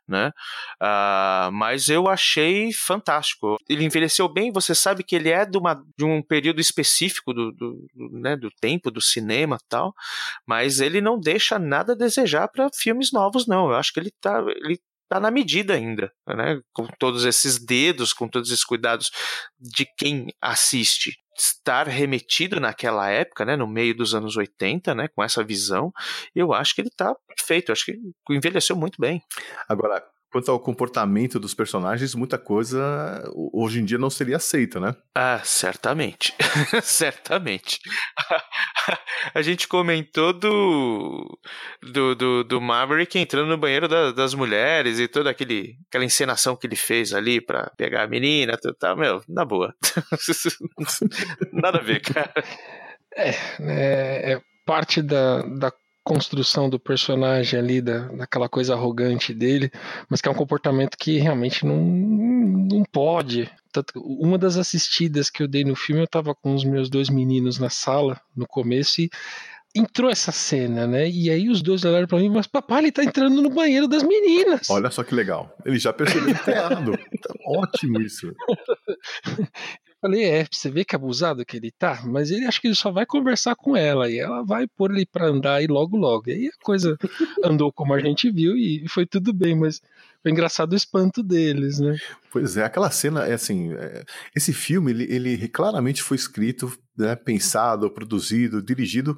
né? Uh, mas eu achei fantástico. Ele envelheceu bem, você sabe que ele é de, uma, de um período específico do, do, do, né, do tempo, do cinema tal, mas ele não deixa nada a desejar para filmes novos, não. Eu acho que ele tá, ele está na medida ainda, né? Com todos esses dedos, com todos esses cuidados de quem assiste estar remetido naquela época, né, no meio dos anos 80, né, com essa visão, eu acho que ele está perfeito, eu acho que envelheceu muito bem. Agora, Quanto ao comportamento dos personagens, muita coisa hoje em dia não seria aceita, né? Ah, certamente. certamente. a gente comentou do, do, do, do, Maverick entrando no banheiro da, das mulheres e toda aquele, aquela encenação que ele fez ali para pegar a menina, tudo, tá, meu, na boa. Nada a ver, cara. É, é, é parte da, da construção do personagem ali, da, daquela coisa arrogante dele, mas que é um comportamento que realmente não, não pode. Tanto, uma das assistidas que eu dei no filme, eu tava com os meus dois meninos na sala no começo e entrou essa cena, né? E aí os dois olharam para mim, mas papai, ele tá entrando no banheiro das meninas. Olha só que legal. Ele já percebeu que tá errado. Tá ótimo isso. Falei, é, você vê que abusado que ele tá, mas ele acha que ele só vai conversar com ela e ela vai pôr ele pra andar aí logo logo. E aí a coisa andou como a gente viu e foi tudo bem, mas foi engraçado o espanto deles, né? Pois é, aquela cena, é assim, é, esse filme, ele, ele claramente foi escrito, né, pensado, produzido, dirigido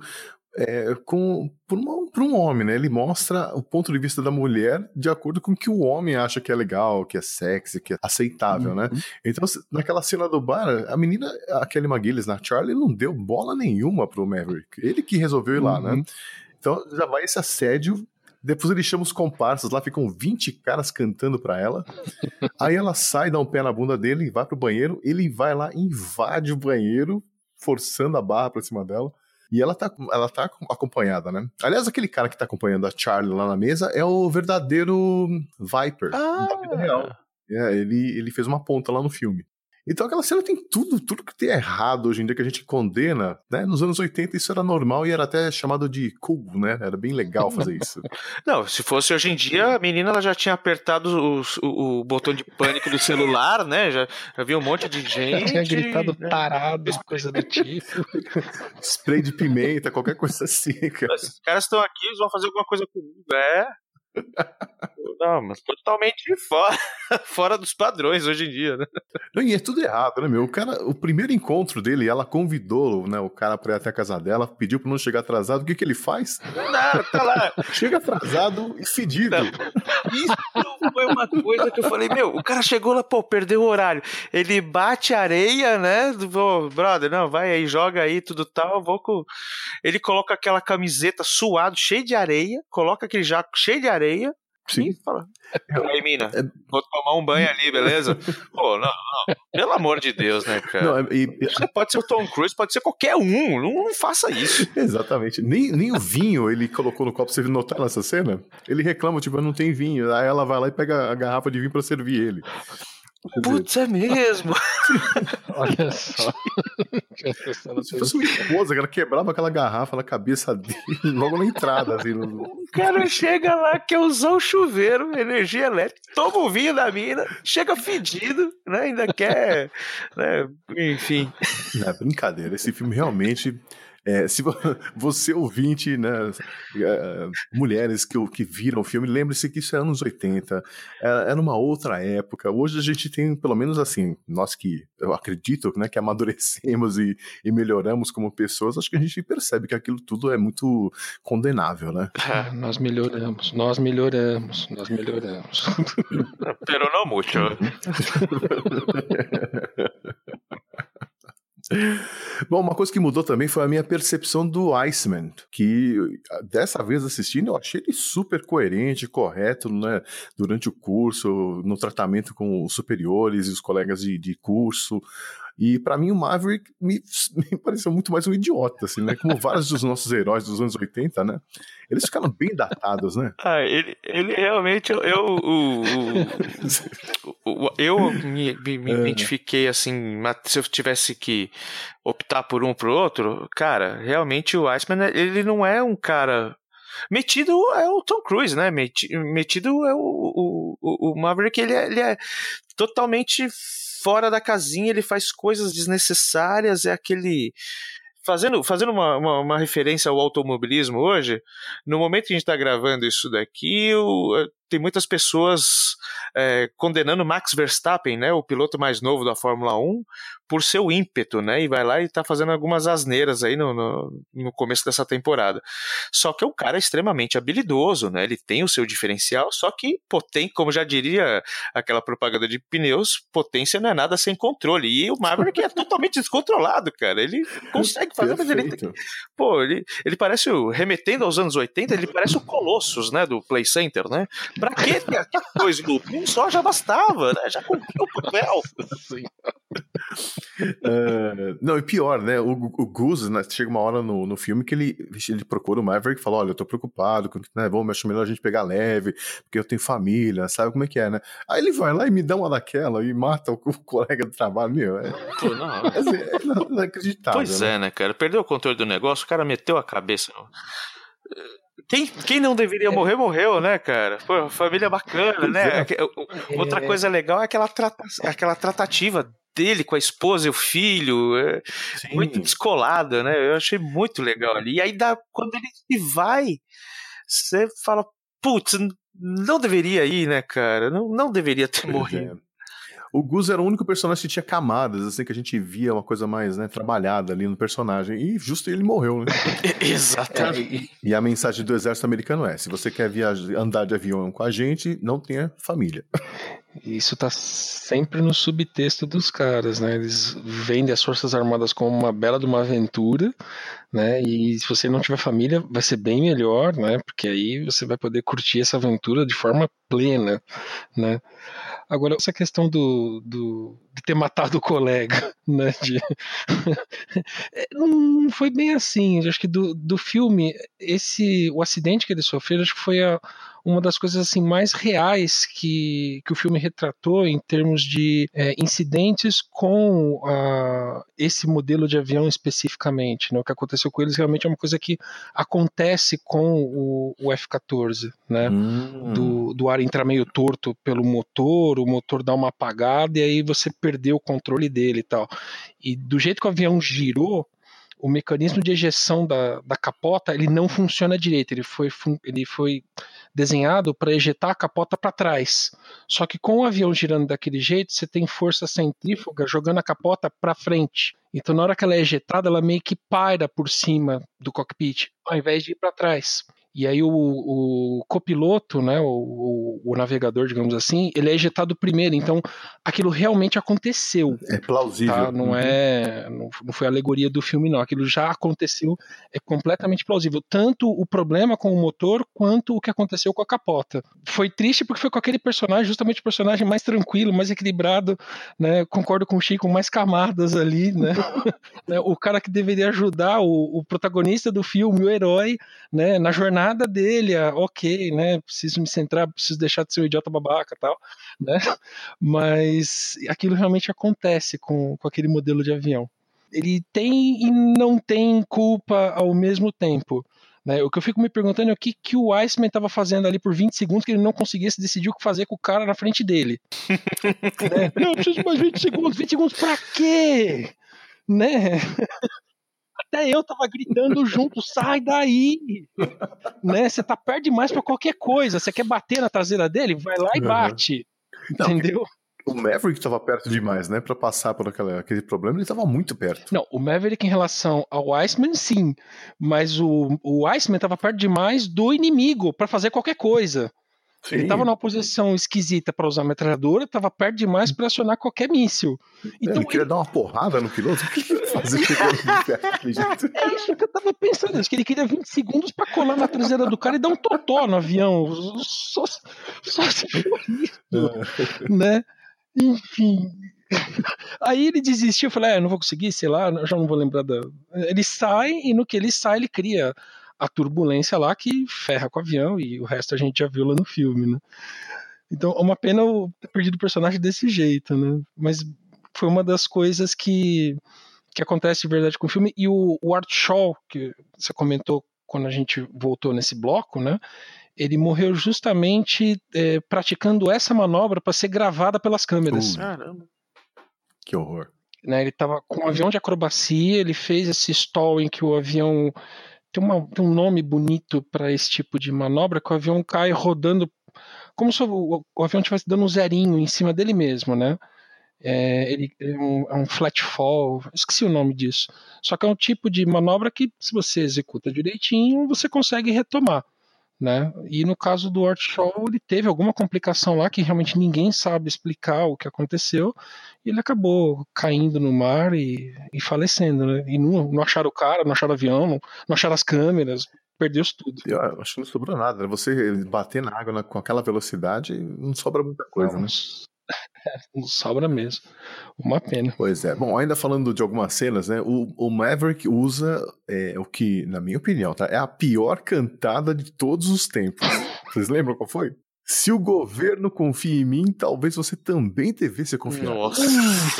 é, com, por, uma, por, um homem, né? Ele mostra o ponto de vista da mulher de acordo com o que o homem acha que é legal, que é sexy, que é aceitável, né? uhum. né? Então, naquela cena do bar, a menina, a Kelly McGillis, na Charlie, não deu bola nenhuma pro Maverick. Ele que resolveu ir uhum. lá, né? Uhum. Então, já vai esse assédio depois ele chama os comparsas, lá ficam 20 caras cantando pra ela. Aí ela sai, dá um pé na bunda dele, vai pro banheiro, ele vai lá, invade o banheiro, forçando a barra pra cima dela. E ela tá, ela tá acompanhada, né? Aliás, aquele cara que tá acompanhando a Charlie lá na mesa é o verdadeiro Viper. Ah. Da vida real. É, ele, ele fez uma ponta lá no filme. Então aquela cena tem tudo, tudo que tem errado hoje em dia que a gente condena, né? Nos anos 80 isso era normal e era até chamado de cool, né? Era bem legal fazer isso. Não, se fosse hoje em dia, a menina ela já tinha apertado o, o, o botão de pânico do celular, né? Já, já havia um monte de gente. Tinha gritado né? tarado, coisa do tipo. Spray de pimenta, qualquer coisa assim, cara. Os caras estão aqui, eles vão fazer alguma coisa comigo. É. Não, mas totalmente fora, fora dos padrões hoje em dia, né? Não, e é tudo errado, né, meu? O cara, o primeiro encontro dele, ela convidou, né, o cara pra ir até a casa dela, pediu pra não chegar atrasado. O que que ele faz? Não, tá lá. Chega atrasado e fedido. Isso foi uma coisa que eu falei, meu, o cara chegou lá, pô, perdeu o horário. Ele bate areia, né? Pô, brother, não, vai aí, joga aí, tudo tal, vou com... Ele coloca aquela camiseta suado, cheia de areia, coloca aquele jaco cheio de areia, Sim. fala, aí, mina, vou tomar um banho ali, beleza? Pô, não, não, pelo amor de Deus, né, cara? Não, é- e- Você pode ser o Tom Cruise, pode ser qualquer um, não, não faça isso. exatamente. Nem, nem o vinho ele colocou no copo. Você notar nessa cena? Ele reclama, tipo, não tem vinho. Aí ela vai lá e pega a garrafa de vinho pra servir ele. Putz, é mesmo. Olha só. Se fosse uma esposa, ela quebrava aquela garrafa na cabeça dele logo na entrada, assim. no- O cara chega lá, quer usar o chuveiro, energia elétrica, toma o vinho da mina, chega fedido, né? Ainda quer. Né, enfim. Não, é brincadeira. Esse filme realmente. É, se vo- você ouvinte, né, é, mulheres que, que viram o filme, lembre-se que isso é anos 80, é, era uma outra época. Hoje a gente tem, pelo menos assim, nós que eu acredito né, que amadurecemos e, e melhoramos como pessoas, acho que a gente percebe que aquilo tudo é muito condenável, né? Ah, Nós melhoramos, nós melhoramos, nós melhoramos. Pero não muito. Bom, uma coisa que mudou também foi a minha percepção do Iceman, que dessa vez assistindo eu achei ele super coerente, correto, né? Durante o curso, no tratamento com os superiores e os colegas de, de curso. E pra mim o Maverick me, me pareceu muito mais um idiota, assim, né? Como vários dos nossos heróis dos anos 80, né? Eles ficaram bem datados, né? Ah, ele, ele realmente, eu, eu, eu me, me- me É. identifiquei assim, se eu tivesse que optar por um pro outro, cara, realmente o Iceman, ele não é um cara. Metido é o Tom Cruise, né? Meti- Metido é o, o, o- o Maverick, ele é, ele é totalmente fora da casinha, ele faz coisas desnecessárias, é aquele. Fazendo, fazendo uma, uma, uma referência ao automobilismo hoje, no momento que a gente está gravando isso daqui, o- tem muitas pessoas eh, condenando Max Verstappen, né, o piloto mais novo da Fórmula 1, por seu ímpeto, né, e vai lá e está fazendo algumas asneiras aí no, no, no começo dessa temporada. Só que o cara é extremamente habilidoso, né, ele tem o seu diferencial, só que poten, como já diria aquela propaganda de pneus, potência não é nada sem controle. E o Maverick é totalmente descontrolado, cara. Ele consegue fazer, mas ele tem. Pô, ele, ele parece, o, remetendo aos anos 80, ele parece o Colossus, né, do Play Center, né? Pra que ter dois loops? Um só já bastava, né? Já cumpriu o papel. É, não, e pior, né? O, o Goose, né, chega uma hora no, no filme que ele, ele procura o Maverick e fala: Olha, eu tô preocupado, com, né, vamos, acho melhor a gente pegar leve, porque eu tenho família, sabe como é que é, né? Aí ele vai lá e me dá uma daquela e mata o, o colega do trabalho, meu. É, Pô, não. é, é inacreditável. Pois né? é, né, cara? Perdeu o controle do negócio, o cara meteu a cabeça. no- Quem, quem não deveria morrer, morreu, né, cara? Pô, família bacana, né? é. Outra coisa legal é aquela, trata, aquela tratativa dele com a esposa e o filho. é muito descolada, né? Eu achei muito legal ali. E aí, dá, quando ele se vai, você fala, putz, não deveria ir, né, cara? Não, não deveria ter Pois morrido. é. O Gus era o único personagem que tinha camadas, assim, que a gente via uma coisa mais, né, trabalhada ali no personagem. E justo ele morreu, né? Exatamente. E a mensagem do exército americano é: se você quer viajar, andar de avião com a gente, não tenha família. Isso tá sempre no subtexto dos caras, né? Eles vendem as Forças Armadas como uma bela de uma aventura, né? E se você não tiver família, vai ser bem melhor, né? Porque aí você vai poder curtir essa aventura de forma plena, né? Agora, essa questão do, do de ter matado o colega, né? De... É, não foi bem assim. Acho que do, do filme, esse o acidente que ele sofreu, acho que foi a, uma das coisas assim mais reais que, que o filme retratou em termos de é, incidentes com uh, esse modelo de avião especificamente. Né? O que aconteceu com eles realmente é uma coisa que acontece com o, o F-14, né? Hum. Do, do ar entrar meio torto pelo motor, o motor dá uma apagada e aí você perdeu o controle dele e tal. E do jeito que o avião girou, o mecanismo de ejeção da, da capota ele não funciona direito. Ele foi, ele foi desenhado para ejetar a capota para trás. Só que com o avião girando daquele jeito, você tem força centrífuga jogando a capota para frente. Então, na hora que ela é ejetada, ela meio que paira por cima do cockpit, ao invés de ir para trás. E aí o, o copiloto, né, o, o, o, navegador, digamos assim, ele é ejetado primeiro. Então aquilo realmente aconteceu. É plausível. Tá? Não é, não, não foi alegoria do filme não. Aquilo já aconteceu, é completamente plausível. Tanto o problema com o motor quanto o que aconteceu com a capota. Foi triste porque foi com aquele personagem, justamente o personagem mais tranquilo, mais equilibrado, né? Concordo com o Chico, mais camadas ali, né? né o cara que deveria ajudar o, o protagonista do filme, o herói, né? Na jornada nada dele, ah, ok, né? Preciso me centrar, preciso deixar de ser um idiota babaca tal, né? Mas aquilo realmente acontece com, com aquele modelo de avião. Ele tem e não tem culpa ao mesmo tempo. Né? O que eu fico me perguntando é o que, que o Iceman estava fazendo ali por 20 segundos que ele não conseguia se decidir o que fazer com o cara na frente dele. né? Eu preciso de mais 20 segundos. 20 segundos pra quê? Né? até eu tava gritando junto, sai daí! né? Você tá perto demais para qualquer coisa. Você quer bater na traseira dele? Vai lá e bate. Uhum. Entendeu? O Maverick estava perto demais, né? Para passar por aquele, aquele problema, ele estava muito perto. Não, o Maverick em relação ao Iceman, sim. Mas o, o Iceman estava perto demais do inimigo para fazer qualquer coisa. Sim. Ele estava numa posição esquisita para usar a metralhadora, estava perto demais para acionar qualquer míssil. Então, ele queria ele... dar uma porrada no piloto? O que ele fazer É isso que eu estava pensando, que ele queria 20 segundos para colar na traseira do cara e dar um totó no avião. Só, só se for isso. É. né? Enfim. Aí ele desistiu, eu falei, é, não vou conseguir, sei lá, já não vou lembrar da. Ele sai e no que ele sai, ele cria a turbulência lá que ferra com o avião e o resto a gente já viu lá no filme, né? Então é uma pena eu ter perdido o personagem desse jeito, né? Mas foi uma das coisas que, que acontece de verdade com o filme. E o, o Art Shaw, que você comentou quando a gente voltou nesse bloco, né? Ele morreu justamente é, praticando essa manobra para ser gravada pelas câmeras. Caramba. Que horror. Né, ele estava com um avião de acrobacia, ele fez esse stall em que o avião tem, uma, tem um nome bonito para esse tipo de manobra que o avião cai rodando como se o, o avião estivesse dando um zerinho em cima dele mesmo, né? É, ele é um, é um, flat fall, esqueci o nome disso. Só que é um tipo de manobra que, se você executa direitinho, você consegue retomar né? E no caso do Art Shaw, ele teve alguma complicação lá que realmente ninguém sabe explicar o que aconteceu, e ele acabou caindo no mar e, e falecendo, né? E não, não acharam o cara, não acharam o avião, não, não acharam as câmeras, perdeu tudo. Eu acho que não sobrou nada. Né? Você bater na água com aquela velocidade, não sobra muita coisa, não, né? Não sobra mesmo. Uma pena. Pois é. Bom, ainda falando de algumas cenas, né? O, o Maverick usa é, o que, na minha opinião, tá? É a pior cantada de todos os tempos. Vocês lembram qual foi? Se o governo confia em mim, talvez você também devesse confiar. Nossa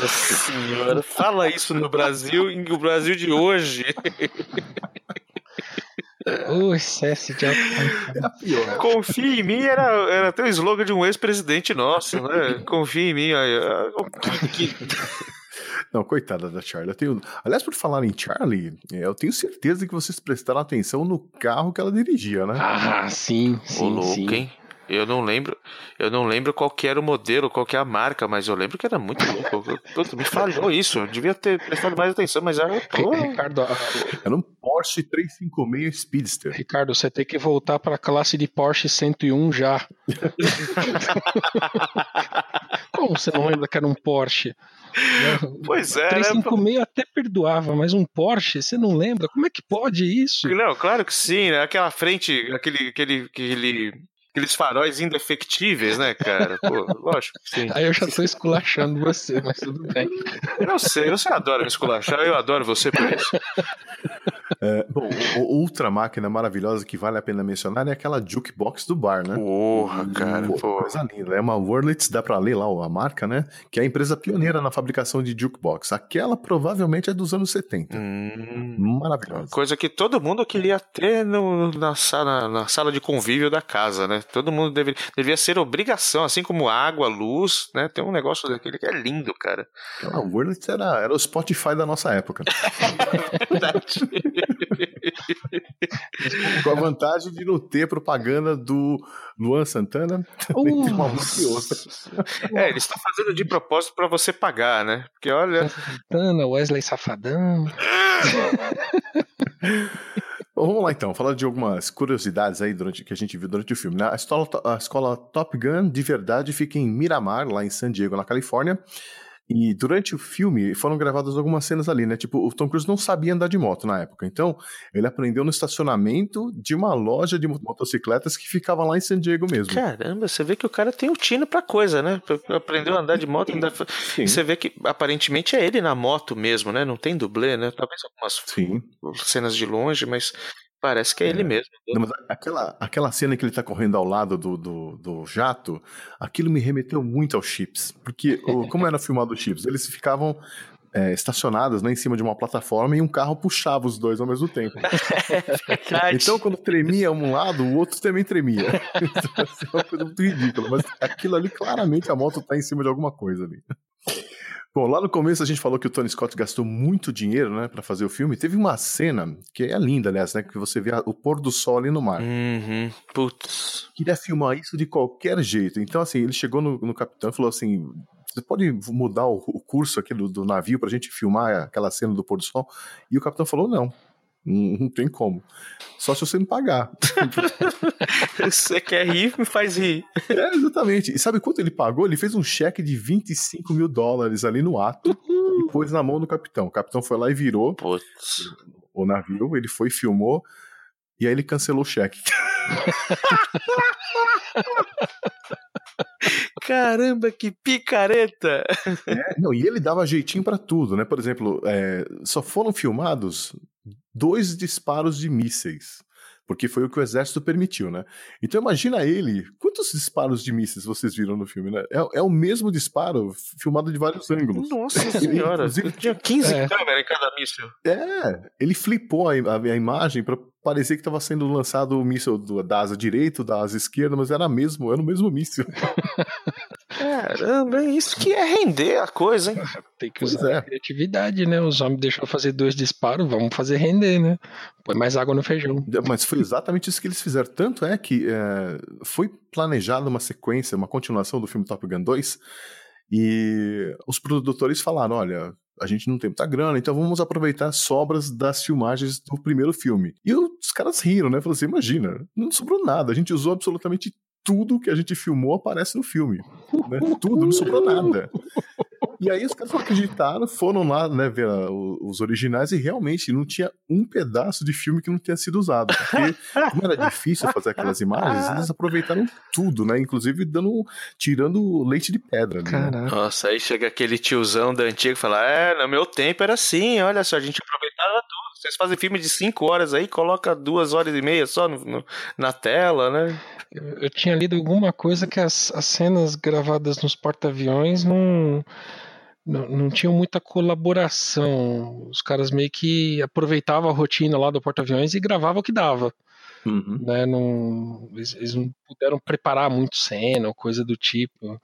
senhora, fala isso no Brasil, em o Brasil de hoje. O excesso de É. Confia em mim era, era até o slogan de um ex-presidente nosso, né? Confia em mim. Não, coitada da Charlie. Eu tenho... Aliás, por falar em Charlie, eu tenho certeza que vocês prestaram atenção no carro que ela dirigia, né? Ah, sim, sim. Ô, louco, sim. hein? Eu não lembro, eu não lembro qual que era o modelo, qual que é a marca, mas eu lembro que era muito louco. Puta, me falhou isso. Eu devia ter prestado mais atenção, mas era. Ricardo, era um Porsche 356 Speedster. Ricardo, você tem que voltar para a classe de Porsche 101 já. Como você não lembra que era um Porsche? Pois é. 356 né? até perdoava, mas um Porsche, você não lembra? Como é que pode isso? Não, claro que sim, né? Aquela frente, aquele, aquele, aquele Aqueles faróis indefectíveis, né, cara? Pô, lógico que sim. Aí eu já tô esculachando você, mas tudo bem. Eu sei, você adora me esculachar, eu adoro você por isso. É, bom, outra máquina maravilhosa que vale a pena mencionar é aquela jukebox do bar, né? Porra, cara, Pô, pô. Coisa linda. É uma Wurlitz, dá pra ler lá a marca, né? Que é a empresa pioneira na fabricação de jukebox. Aquela provavelmente é dos anos 70. Hum, Maravilhosa. coisa que todo mundo queria ter no- na, sala, na sala de convívio da casa, né? Todo mundo deveria, devia ser obrigação, assim como água, luz, né? Tem um negócio daquele que é lindo, cara. Aquela Wurlitz era, era o Spotify da nossa época. Com a vantagem de não ter propaganda do Luan Santana. entre uma e. É, eles estão fazendo de propósito pra você pagar, né? Porque olha, Ana, Wesley Safadão. Bom, vamos lá então, falar de algumas curiosidades aí durante, que a gente viu durante o filme. né? A, escola, a escola Top Gun de verdade fica em Miramar, lá em San Diego, na Califórnia. E durante o filme foram gravadas algumas cenas ali, né? Tipo, o Tom Cruise não sabia andar de moto na época. Então, ele aprendeu no estacionamento de uma loja de motocicletas que ficava lá em San Diego mesmo. caramba, você vê que o cara tem o tino pra coisa, né? Aprendeu a andar de moto. Andar... Você vê que aparentemente é ele na moto mesmo, né? Não tem dublê, né? Talvez algumas Sim. cenas de longe, mas parece que é, ele mesmo. Não, aquela, aquela cena que ele tá correndo ao lado do, do, do jato, aquilo me remeteu muito aos chips. Porque, como era filmado os chips? Eles ficavam é, estacionados né, em cima de uma plataforma e um carro puxava os dois ao mesmo tempo. Verdade. Então, quando tremia um lado, o outro também tremia. Então, assim, é uma coisa muito ridícula. Mas aquilo ali, claramente, a moto tá em cima de alguma coisa ali. Bom, lá no começo a gente falou que o Tony Scott gastou muito dinheiro, né, para fazer o filme. Teve uma cena que é linda, aliás, né, que você vê a- o pôr do sol ali no mar. Uhum. Putz. Queria filmar isso de qualquer jeito. Então, assim, ele chegou no, no capitão e falou assim: você pode mudar o, curso aqui do, do navio pra gente filmar aquela cena do pôr do sol? E o capitão falou: não. Não, tem como. Só se você me pagar. Você quer rir, me faz rir. É, exatamente. E sabe quanto ele pagou? Ele fez um cheque de 25 mil dólares ali no ato e pôs na mão do capitão. O capitão foi lá e virou Putz. o navio, ele foi, filmou, e aí ele cancelou o cheque. Caramba, que picareta! É, não, e ele dava jeitinho pra tudo, né? Por exemplo, é, só foram filmados dois disparos de mísseis. Porque foi o que o exército permitiu, né? Então imagina ele. Quantos disparos de mísseis vocês viram no filme, né? É, é o mesmo disparo filmado de vários ângulos. Nossa senhora, Inclusive- tinha 15 É. câmeras em cada míssil. É, ele flipou a, a- a imagem pra parecer que estava sendo lançado o míssil do- da asa direita, da asa esquerda, mas era mesmo, era o mesmo míssil. Caramba, é isso que é render a coisa, hein? Tem que usar é. a criatividade, né? Os homens deixaram fazer dois disparos, vamos fazer render, né? Põe mais água no feijão. Mas foi exatamente isso que eles fizeram. Tanto é que é, foi planejada uma sequência, uma continuação do filme Top Gun 2, e os produtores falaram: olha. A gente não tem muita grana, então vamos aproveitar as sobras das filmagens do primeiro filme. E os caras riram, né? Falaram assim: imagina, não sobrou nada. A gente usou absolutamente tudo que a gente filmou aparece no filme. né? Tudo, não sobrou nada. E aí os caras não acreditaram, foram lá, né, ver a- os originais e realmente não tinha um pedaço de filme que não tenha sido usado. Porque como era difícil fazer aquelas imagens, eles aproveitaram tudo, né? Inclusive dando, tirando leite de pedra. né? Nossa, aí chega aquele tiozão da antiga e fala: É, no meu tempo era assim, olha só, a gente aproveitava tudo. Vocês fazem filme de 5 horas aí, coloca duas horas e meia só no- no- na tela, né? Eu, eu tinha lido alguma coisa que as, as cenas gravadas nos porta-aviões não, não, não tinham muita colaboração. Os caras meio que aproveitavam a rotina lá do porta-aviões e gravavam o que dava. Uhum. Né? Não, eles, eles não puderam preparar muito cena ou coisa do tipo.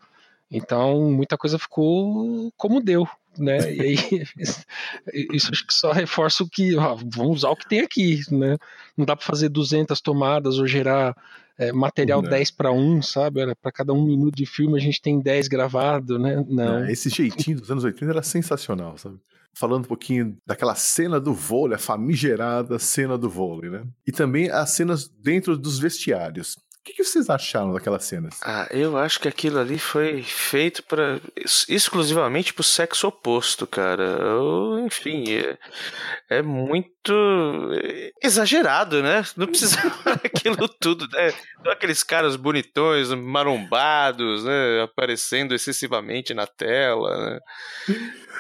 Então, muita coisa ficou como deu. Né? E aí, isso acho que só reforça o que ó, vamos usar o que tem aqui, né? Não dá para fazer 200 tomadas ou gerar é, material Não. 10 para 1, sabe? Era para cada um minuto de filme a gente tem 10 gravado, né? Não. É, esse jeitinho dos anos 80 era sensacional, sabe? Falando um pouquinho daquela cena do vôlei, a famigerada cena do vôlei, né? E também as cenas dentro dos vestiários. O que, que vocês acharam daquelas cenas? Ah, eu acho que aquilo ali foi feito para exclusivamente pro sexo oposto, cara. Enfim, é, é, muito exagerado, né? Não precisa aquilo tudo, né? Aqueles caras bonitões, marombados, né? Aparecendo excessivamente na tela, né?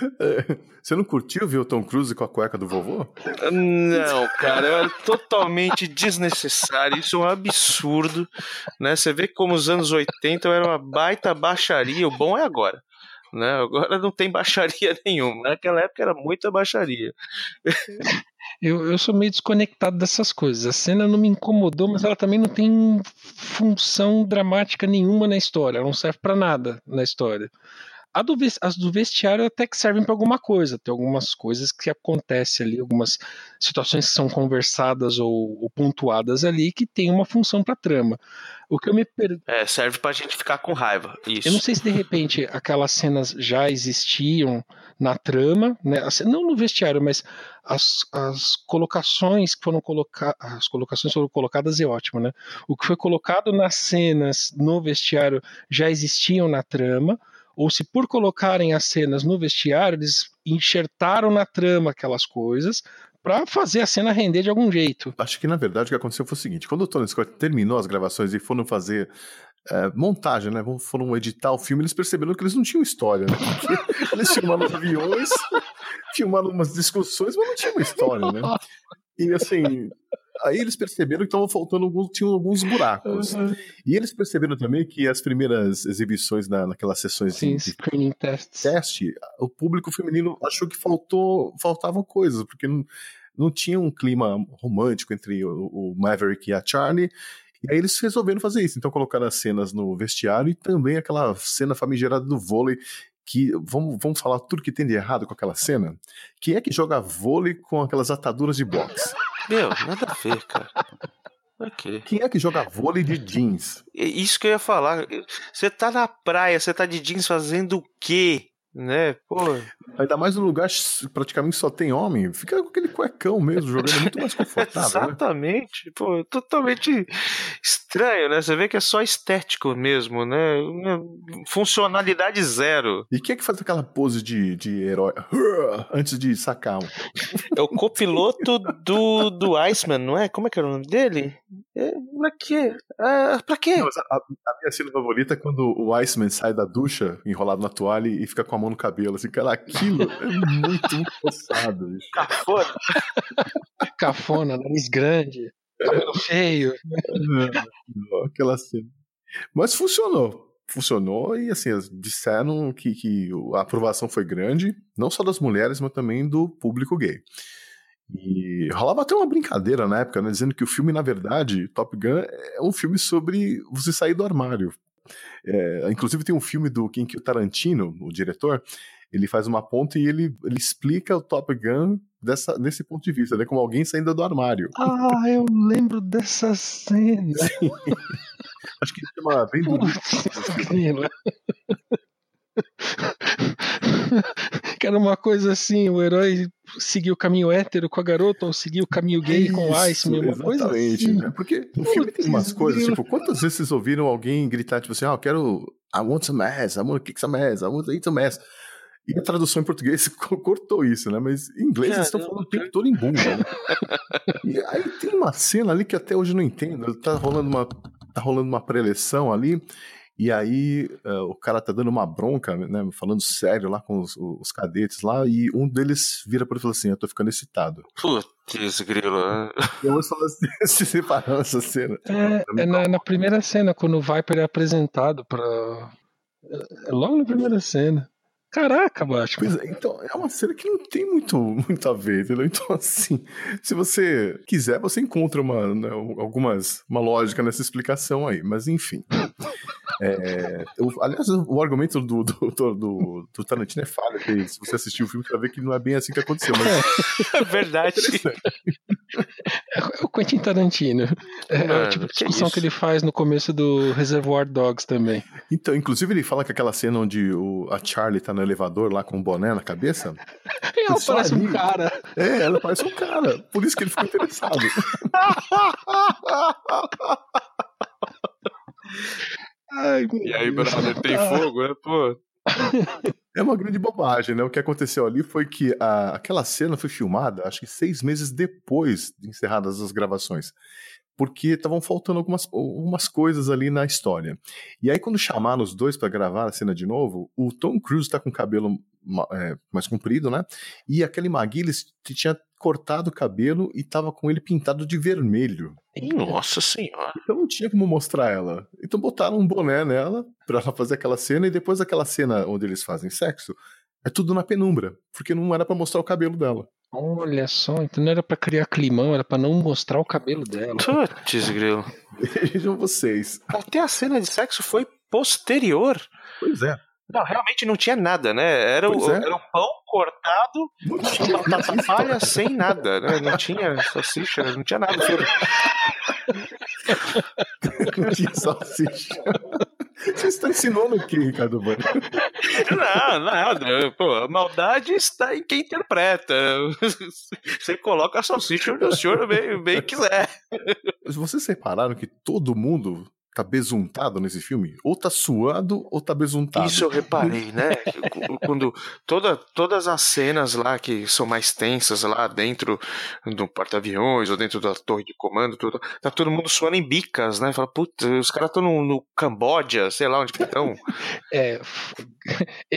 Você não curtiu ver o Tom Cruise com a cueca do vovô? Não, cara, é totalmente desnecessário. Isso é um absurdo, né? Você vê como os anos 80 era uma baita baixaria. O bom é agora. Né? Agora não tem baixaria nenhuma. Naquela época era muita baixaria. Eu, eu sou meio desconectado dessas coisas. A cena não me incomodou, mas ela também não tem função dramática nenhuma na história. Ela não serve para nada na história. Do, as do vestiário até que servem para alguma coisa. Tem algumas coisas que acontecem ali, algumas situações que são conversadas ou, ou pontuadas ali que tem uma função para trama. O que eu me per... É, serve pra gente ficar com raiva. Isso. Eu não sei se de repente aquelas cenas já existiam na trama, né? Não no vestiário, mas as, as colocações que foram colocadas. As colocações foram colocadas é ótimo, né? O que foi colocado nas cenas no vestiário já existiam na trama ou se por colocarem as cenas no vestiário, eles enxertaram na trama aquelas coisas para fazer a cena render de algum jeito. Acho que na verdade o que aconteceu foi o seguinte: quando o Tony Scott terminou as gravações e foram fazer é, montagem, né? Foram editar o filme, eles perceberam que eles não tinham história, né? Eles filmaram aviões, filmaram umas discussões, mas não tinha uma história, né? E assim, aí eles perceberam que estavam faltando alguns, tinham alguns buracos. Uhum. E eles perceberam também que as primeiras exibições na, naquelas sessões Sim, de, screening tests. teste, o público feminino achou que faltou, faltavam coisas, porque não, não tinha um clima romântico entre o, o Maverick e a Charlie. E aí eles resolveram fazer isso. Então colocaram as cenas no vestiário e também aquela cena famigerada do vôlei que vamos, vamos falar tudo que tem de errado com aquela cena. Quem é que joga vôlei com aquelas ataduras de boxe? Meu, nada a ver, cara. Okay. Quem é que joga vôlei de jeans? Isso que eu ia falar. Você tá na praia, você tá de jeans fazendo o quê? Né? Pô. Ainda mais no lugar praticamente só tem homem, fica com aquele cuecão mesmo, jogando muito mais confortável. Né? Exatamente, né? pô, totalmente estranho, né? Você vê que é só estético mesmo, né? Funcionalidade zero. E quem é que faz aquela pose de, de herói antes de sacar um? É o copiloto do, do Iceman, não é? Como é que era o nome dele? É, pra quê? É, pra quê? Não, a, a, minha cena favorita é quando o Iceman sai da ducha, enrolado na toalha, e fica com a mão no cabelo. Assim, cara, aquilo é muito, muito forçado. Cafona. Cafona, nariz grande, cabelo feio. Aquela cena. Mas funcionou. Funcionou e, assim, disseram que, que a aprovação foi grande, não só das mulheres, mas também do público gay. E rolava até uma brincadeira na época, né, dizendo que o filme, na verdade, Top Gun, é um filme sobre você sair do armário. É, inclusive tem um filme do Quentin Tarantino, o diretor, ele faz uma ponta e ele, ele explica o Top Gun dessa, desse ponto de vista, né? Como alguém saindo do armário. Ah, eu lembro dessa cena. Acho que chama bem do que era uma coisa assim, o herói seguir o caminho hétero com a garota ou seguir o caminho gay Isso, com o Ice, uma coisa assim. Né? Porque o filme tem umas coisas, tipo, quantas vezes vocês ouviram alguém gritar, tipo assim, ah, eu quero I want some ass, I want to kick some ass, I want to eat some ass. E a tradução em português cortou isso, né? Mas em inglês eles estão falando o tempo todo em bunda. Né? e aí tem uma cena ali que até hoje eu não entendo. Tá rolando uma, tá rolando uma preleção ali. E aí uh, o cara tá dando uma bronca, né? Falando sério lá com os, os cadetes lá. E um deles vira para ele e fala assim: Eu tô ficando excitado. Putz, grilo. E eu só assim, se separando essa cena. É, é na, na, primeira cena, quando o Viper é apresentado pra. É logo na primeira cena. Caraca, Batman. Pois é, então, é uma cena que não tem muito, muito a ver, entendeu? Então, assim, se você quiser, você encontra uma, né, algumas, uma lógica nessa explicação aí, mas enfim. É, eu, aliás, o argumento do, do, do, do, Tarantino é falha, que se você assistir o filme, você vai ver que não é bem assim que aconteceu. Mas... É verdade. É o Quentin Tarantino. É, Mano, é o tipo de discussão que, que, ele faz no começo do Reservoir Dogs também. Então, inclusive ele fala que aquela cena onde o, a Charlie tá no elevador lá com um boné na cabeça. ela parece ali, um cara. É, ela parece um cara. Por isso que ele ficou interessado. Ai, E aí, brother, tem fogo, né? Pô, É uma grande bobagem, né? O que aconteceu ali foi que a- aquela cena foi filmada, acho que seis meses depois de encerradas as gravações. Porque estavam faltando algumas, algumas coisas ali na história. E aí, quando chamaram os dois pra gravar a cena de novo, o Tom Cruise tá com o cabelo é, mais comprido, né? E aquele McGillis tinha cortado o cabelo e tava com ele pintado de vermelho. nossa senhora. Então não tinha como mostrar ela. Então botaram um boné nela pra ela fazer aquela cena e depois daquela cena onde eles fazem sexo, é tudo na penumbra, porque não era pra mostrar o cabelo dela. Olha só, então não era pra criar climão, era pra não mostrar o cabelo dela. Putz, grilo. Vejam vocês. Até a cena de sexo foi posterior. Pois é. Não, realmente não tinha nada, né? Era, o, é. era o pão cortado, Não tinha batata palha sem nada, né? Não tinha salsicha, não tinha nada. não tinha salsicha. Você está ensinando o que, Ricardo Bueno? Não, nada. Pô, a maldade está em quem interpreta. Você coloca a salsicha onde o senhor bem, bem quiser. Vocês repararam que todo mundo tá besuntado nesse filme? Ou tá suado ou tá besuntado. Isso eu reparei, né? Quando toda, todas as cenas lá que são mais tensas lá dentro do porta-aviões ou dentro da torre de comando, tudo, tá todo mundo suando em bicas, né? Fala, puta, os caras estão no, no Camboja, sei lá onde que estão. É,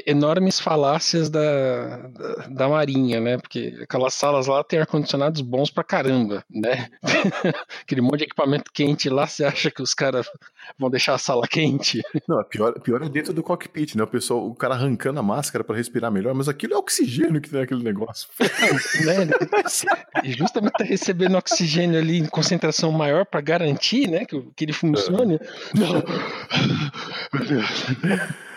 enormes falácias da, da, da Marinha, né? Porque aquelas salas lá tem ar-condicionados bons pra caramba, né? Aquele monte de equipamento quente lá, você acha que os caras vão deixar a sala quente? Não, é pior, pior é dentro do cockpit, né? O pessoal, o cara arrancando a máscara pra respirar melhor, mas aquilo é oxigênio que tem aquele negócio. né? E justamente tá recebendo oxigênio ali em concentração maior pra garantir, né, que, que ele funcione. É,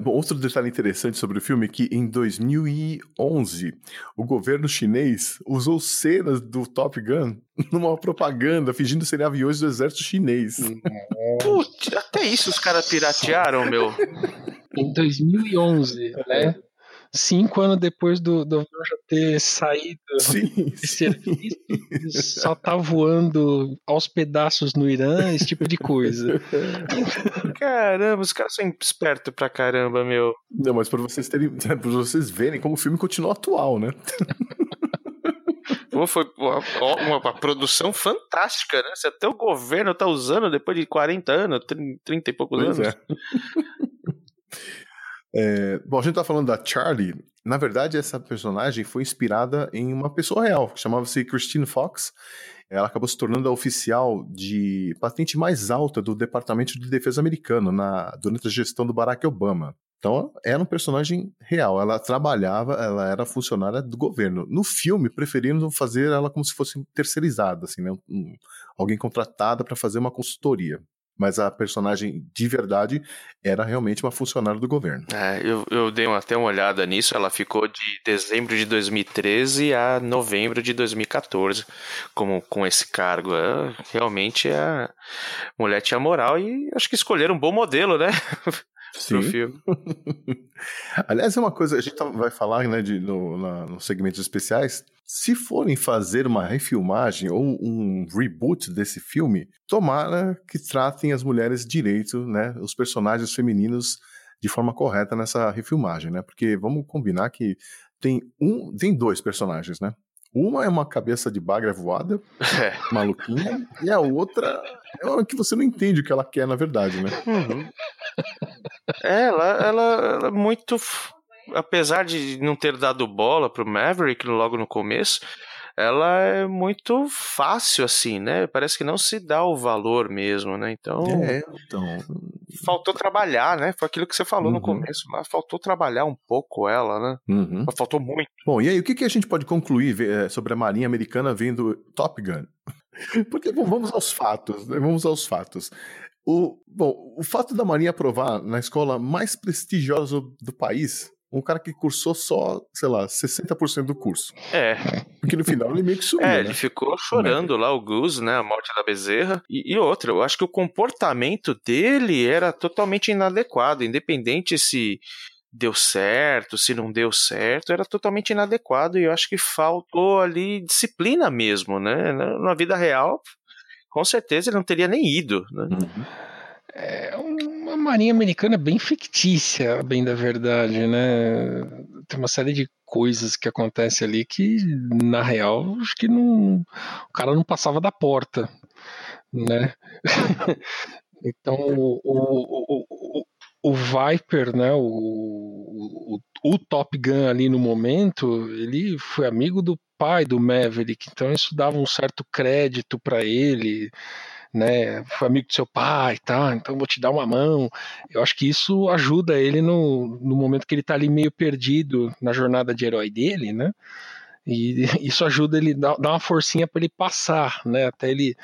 bom, outro detalhe interessante sobre o filme é que em 2011 o governo chinês usou cenas do Top Gun numa propaganda fingindo serem aviões do exército chinês. Putz, até isso os caras piratearam, meu. Em 2011, né? Cinco anos depois do, do avião já ter saído Sim, de serviço, só tá voando aos pedaços no Irã, esse tipo de coisa. Caramba, os caras são espertos pra caramba, meu. Não, mas para vocês terem, para vocês verem como o filme continua atual, né? Pô, foi uma, uma- uma produção fantástica, né? Se até o governo tá usando depois de 40 anos, 30, 30 e poucos Pois anos. é. É, bom, a gente tá falando da Charlie. Na verdade, essa personagem foi inspirada em uma pessoa real, que chamava-se Christine Fox. Ela acabou se tornando a oficial de patente mais alta do Departamento de Defesa americano na, durante a gestão do Barack Obama. Então, era um personagem real. Ela trabalhava, ela era funcionária do governo. No filme, preferindo fazer ela como se fosse terceirizada, assim, né? Um- alguém contratada para fazer uma consultoria. Mas a personagem de verdade era realmente uma funcionária do governo. É, eu, eu dei até uma olhada nisso. Ela ficou de dezembro de 2013 a novembro de 2014 como, com esse cargo. É, realmente a mulher tinha moral e acho que escolheram um bom modelo, né? Filme. Aliás, é uma coisa, a gente tá- vai falar né, de, no, na- nos segmentos especiais. Se forem fazer uma refilmagem ou um reboot desse filme, tomara que tratem as mulheres direito, né? Os personagens femininos de forma correta nessa refilmagem, né? Porque vamos combinar que tem um, tem dois personagens, né? Uma é uma cabeça de bagra voada, É. maluquinha, e a outra é uma que você não entende o que ela quer, na verdade, né? Uhum. É, ela, ela, ela é muito. Apesar de não ter dado bola pro Maverick logo no começo, ela é muito fácil, assim, né? Parece que não se dá o valor mesmo, né? Então. É, então. Faltou trabalhar, né? Foi aquilo que você falou no Uhum. começo lá. Faltou trabalhar um pouco ela, né? Uhum. Mas Faltou muito. Bom, e aí, o que, que a gente pode concluir eh, sobre a Marinha Americana vendo Top Gun? Porque, bom, vamos aos fatos, né? Vamos aos fatos. O, bom, o fato da Marinha aprovar na escola mais prestigiosa do país, um cara que cursou só, sei lá, 60% do curso. É, Porque no final ele meio que sumiu, é né? ele ficou chorando lá, o Goose, né? A morte da Bezerra. E, e outra, eu acho que o comportamento dele era totalmente inadequado, independente se deu certo, se não deu certo, era totalmente inadequado. E eu acho que faltou ali disciplina mesmo, né? Na vida real, com certeza ele não teria nem ido, né? Uhum. É uma marinha americana bem fictícia, bem da verdade, né? Tem uma série de coisas que acontecem ali que, na real, acho que não, o cara não passava da porta, né? então, o, o, o, o Viper, né, o, o, o, Top Gun ali no momento, ele foi amigo do pai do Maverick, então isso dava um certo crédito para ele, né, foi amigo do seu pai, tá, então vou te dar uma mão. Eu acho que isso ajuda ele no, no momento que ele tá ali meio perdido na jornada de herói dele, né, e isso ajuda ele, dá uma forcinha para ele passar, né, até ele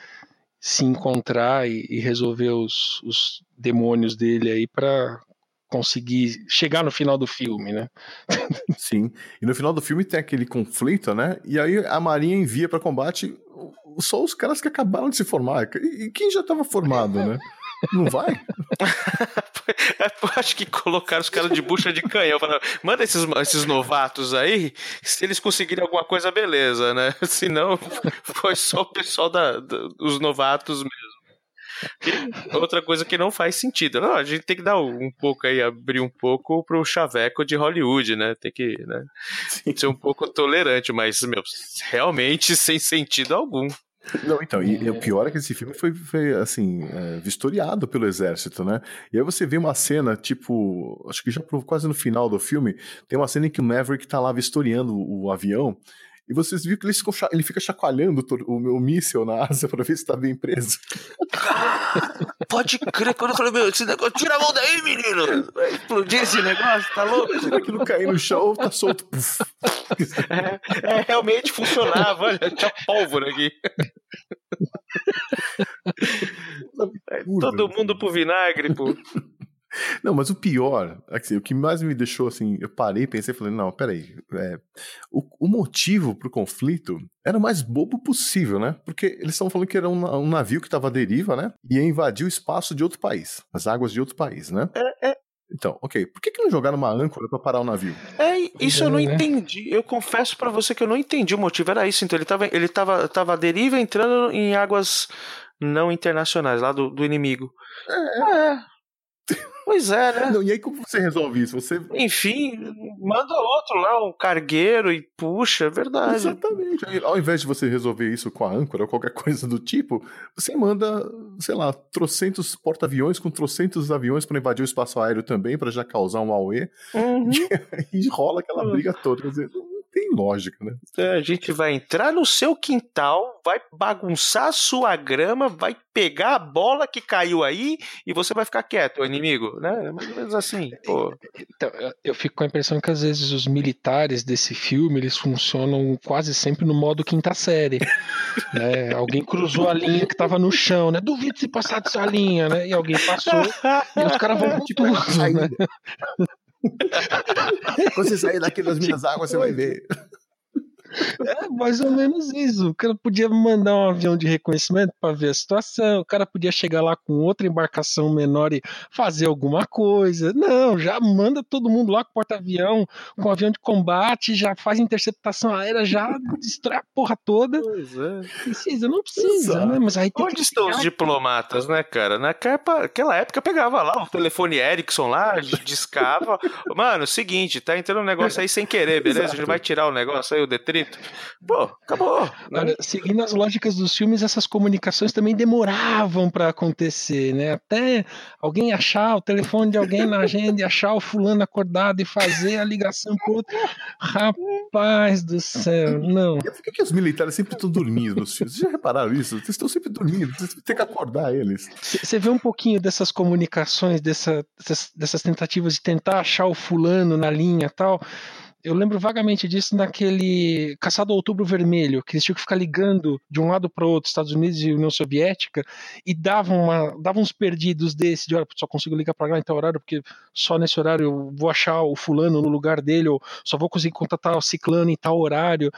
se encontrar e, e resolver os, os, demônios dele aí para conseguir chegar no final do filme, né? Sim. E no final do filme tem aquele conflito, né? E aí a Marinha envia para combate só os caras que acabaram de se formar. E quem já estava formado, né? Não vai? Acho que colocaram os caras de bucha de canhão. Falaram, manda esses, esses novatos aí, se eles conseguirem alguma coisa, beleza, né? Se não, foi só o pessoal da, da, dos novatos mesmo. E outra coisa que não faz sentido. Não, a gente tem que dar um pouco aí, abrir um pouco pro chaveco de Hollywood, né? Tem que né, ser um pouco tolerante, mas, meu, realmente sem sentido algum. Não, então, e, o pior é que esse filme foi, foi assim, é, vistoriado pelo exército, né? E aí você vê uma cena, tipo, acho que já quase no final do filme, tem uma cena em que o Maverick tá lá vistoriando o, o avião, e vocês viram que ele, ele fica chacoalhando o meu míssil na asa pra ver se tá bem preso. Pode crer, quando eu falei, meu, esse negócio, tira a mão daí, menino! Vai explodir esse negócio, tá louco? Aquilo cair no chão, tá solto. É, é, realmente funcionava, olha, tinha pólvora aqui. Todo mundo pro vinagre, pô. Não, mas o pior, assim, o que mais me deixou assim, eu parei, pensei, falei, não, peraí, é, o, o motivo pro conflito era o mais bobo possível, né? Porque eles estavam falando que era um, um navio que estava à deriva, né? E ia invadir o espaço de outro país, as águas de outro país, né? É, é. Então, ok. Por que, que não jogaram uma âncora para parar o navio? É, isso eu não né? entendi. Eu confesso para você que eu não entendi o motivo. Era isso. Então, ele tava, ele tava, tava à deriva entrando em águas não internacionais, lá do, do inimigo. É. é. Pois é, né? Não, e aí como você resolve isso? Você... Enfim, manda outro lá, um cargueiro e puxa, é verdade. Exatamente. Aí, ao invés de você resolver isso com a âncora ou qualquer coisa do tipo, você manda, sei lá, trocentos porta-aviões com trocentos aviões para invadir o espaço aéreo também, para já causar um AUE. Uhum. E, rola aquela briga toda. Quer dizer, tem lógica, né? É, a gente vai entrar no seu quintal, vai bagunçar a sua grama, vai pegar a bola que caiu aí e você vai ficar quieto, o inimigo, né? É mais ou menos assim, pô. Então, eu fico com a impressão que às vezes os militares desse filme, eles funcionam quase sempre no modo quinta série, né? Alguém cruzou a linha que tava no chão, né? Duvido se passar dessa linha, né? E alguém passou e os caras vão com tipo, tudo, né? Quando você sair daqui das minhas águas, você vai ver. É mais ou menos isso. O cara podia mandar um avião de reconhecimento para ver a situação, o cara podia chegar lá com outra embarcação menor e fazer alguma coisa. Não, já manda todo mundo lá com porta-avião, com avião de combate, já faz interceptação aérea, já destrói a porra toda. Pois é. Precisa, não precisa, né? Mas aí Onde estão os diplomatas, né, cara? Naquela época pegava lá o telefone Ericsson lá, discava. Mano, seguinte, tá entrando um negócio aí sem querer, beleza? Exato. A gente vai tirar o negócio aí, o detrito Pô, acabou. Né? seguindo as lógicas dos filmes, essas comunicações também demoravam para acontecer, né? Até alguém achar o telefone de alguém na agenda e achar o fulano acordado e fazer a ligação pro outro. Rapaz do céu, não. Por que, que os militares sempre estão dormindo nos filmes? Vocês já repararam isso? Eles estão sempre dormindo, vocês têm que acordar eles. Você vê um pouquinho dessas comunicações, dessa, dessas, dessas tentativas de tentar achar o fulano na linha e tal eu lembro vagamente disso naquele Caçado Outubro Vermelho, que eles tinham que ficar ligando de um lado para o outro, Estados Unidos e União Soviética, e davam, uma, davam uns perdidos desse, de olha, só consigo ligar para lá em tal horário, porque só nesse horário eu vou achar o fulano no lugar dele, ou só vou conseguir contatar o ciclano em tal horário.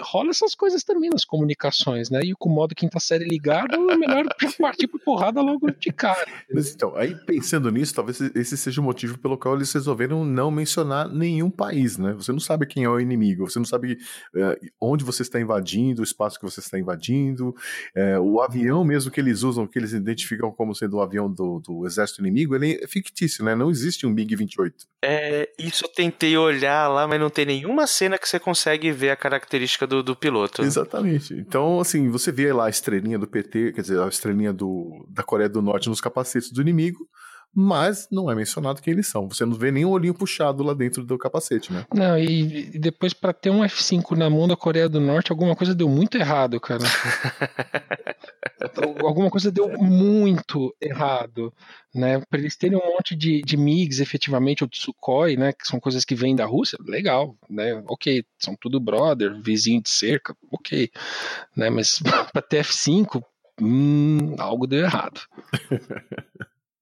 Rola essas coisas também nas comunicações, né? E com o modo quinta série ligado, é melhor partir por porrada logo de cara. Mas então, aí pensando nisso, talvez esse seja o motivo pelo qual eles resolveram não mencionar nenhum país, né? Você Você não sabe quem é o inimigo, você não sabe é, onde você está invadindo, o espaço que você está invadindo. É, o avião mesmo que eles usam, que eles identificam como sendo o avião do, do exército inimigo, ele é fictício, né? Não existe um MiG-28. É, isso eu tentei olhar lá, mas não tem nenhuma cena que você consegue ver a característica do, do piloto. Exatamente. Então, assim, você vê lá a estrelinha do PT, quer dizer, a estrelinha do, da Coreia do Norte nos capacetes do inimigo, mas não é mencionado quem eles são. Você não vê nem um olhinho puxado lá dentro do capacete, né? Não, e, e depois para ter um F5 na mão da Coreia do Norte, alguma coisa deu muito errado, cara. alguma coisa deu muito errado, né? Para eles terem um monte de, de MiGs efetivamente, ou de Sukhoi, né? Que são coisas que vêm da Rússia, legal, né? Ok, são tudo brother, vizinho de cerca, ok, né? Mas para ter F5, hum, algo deu errado.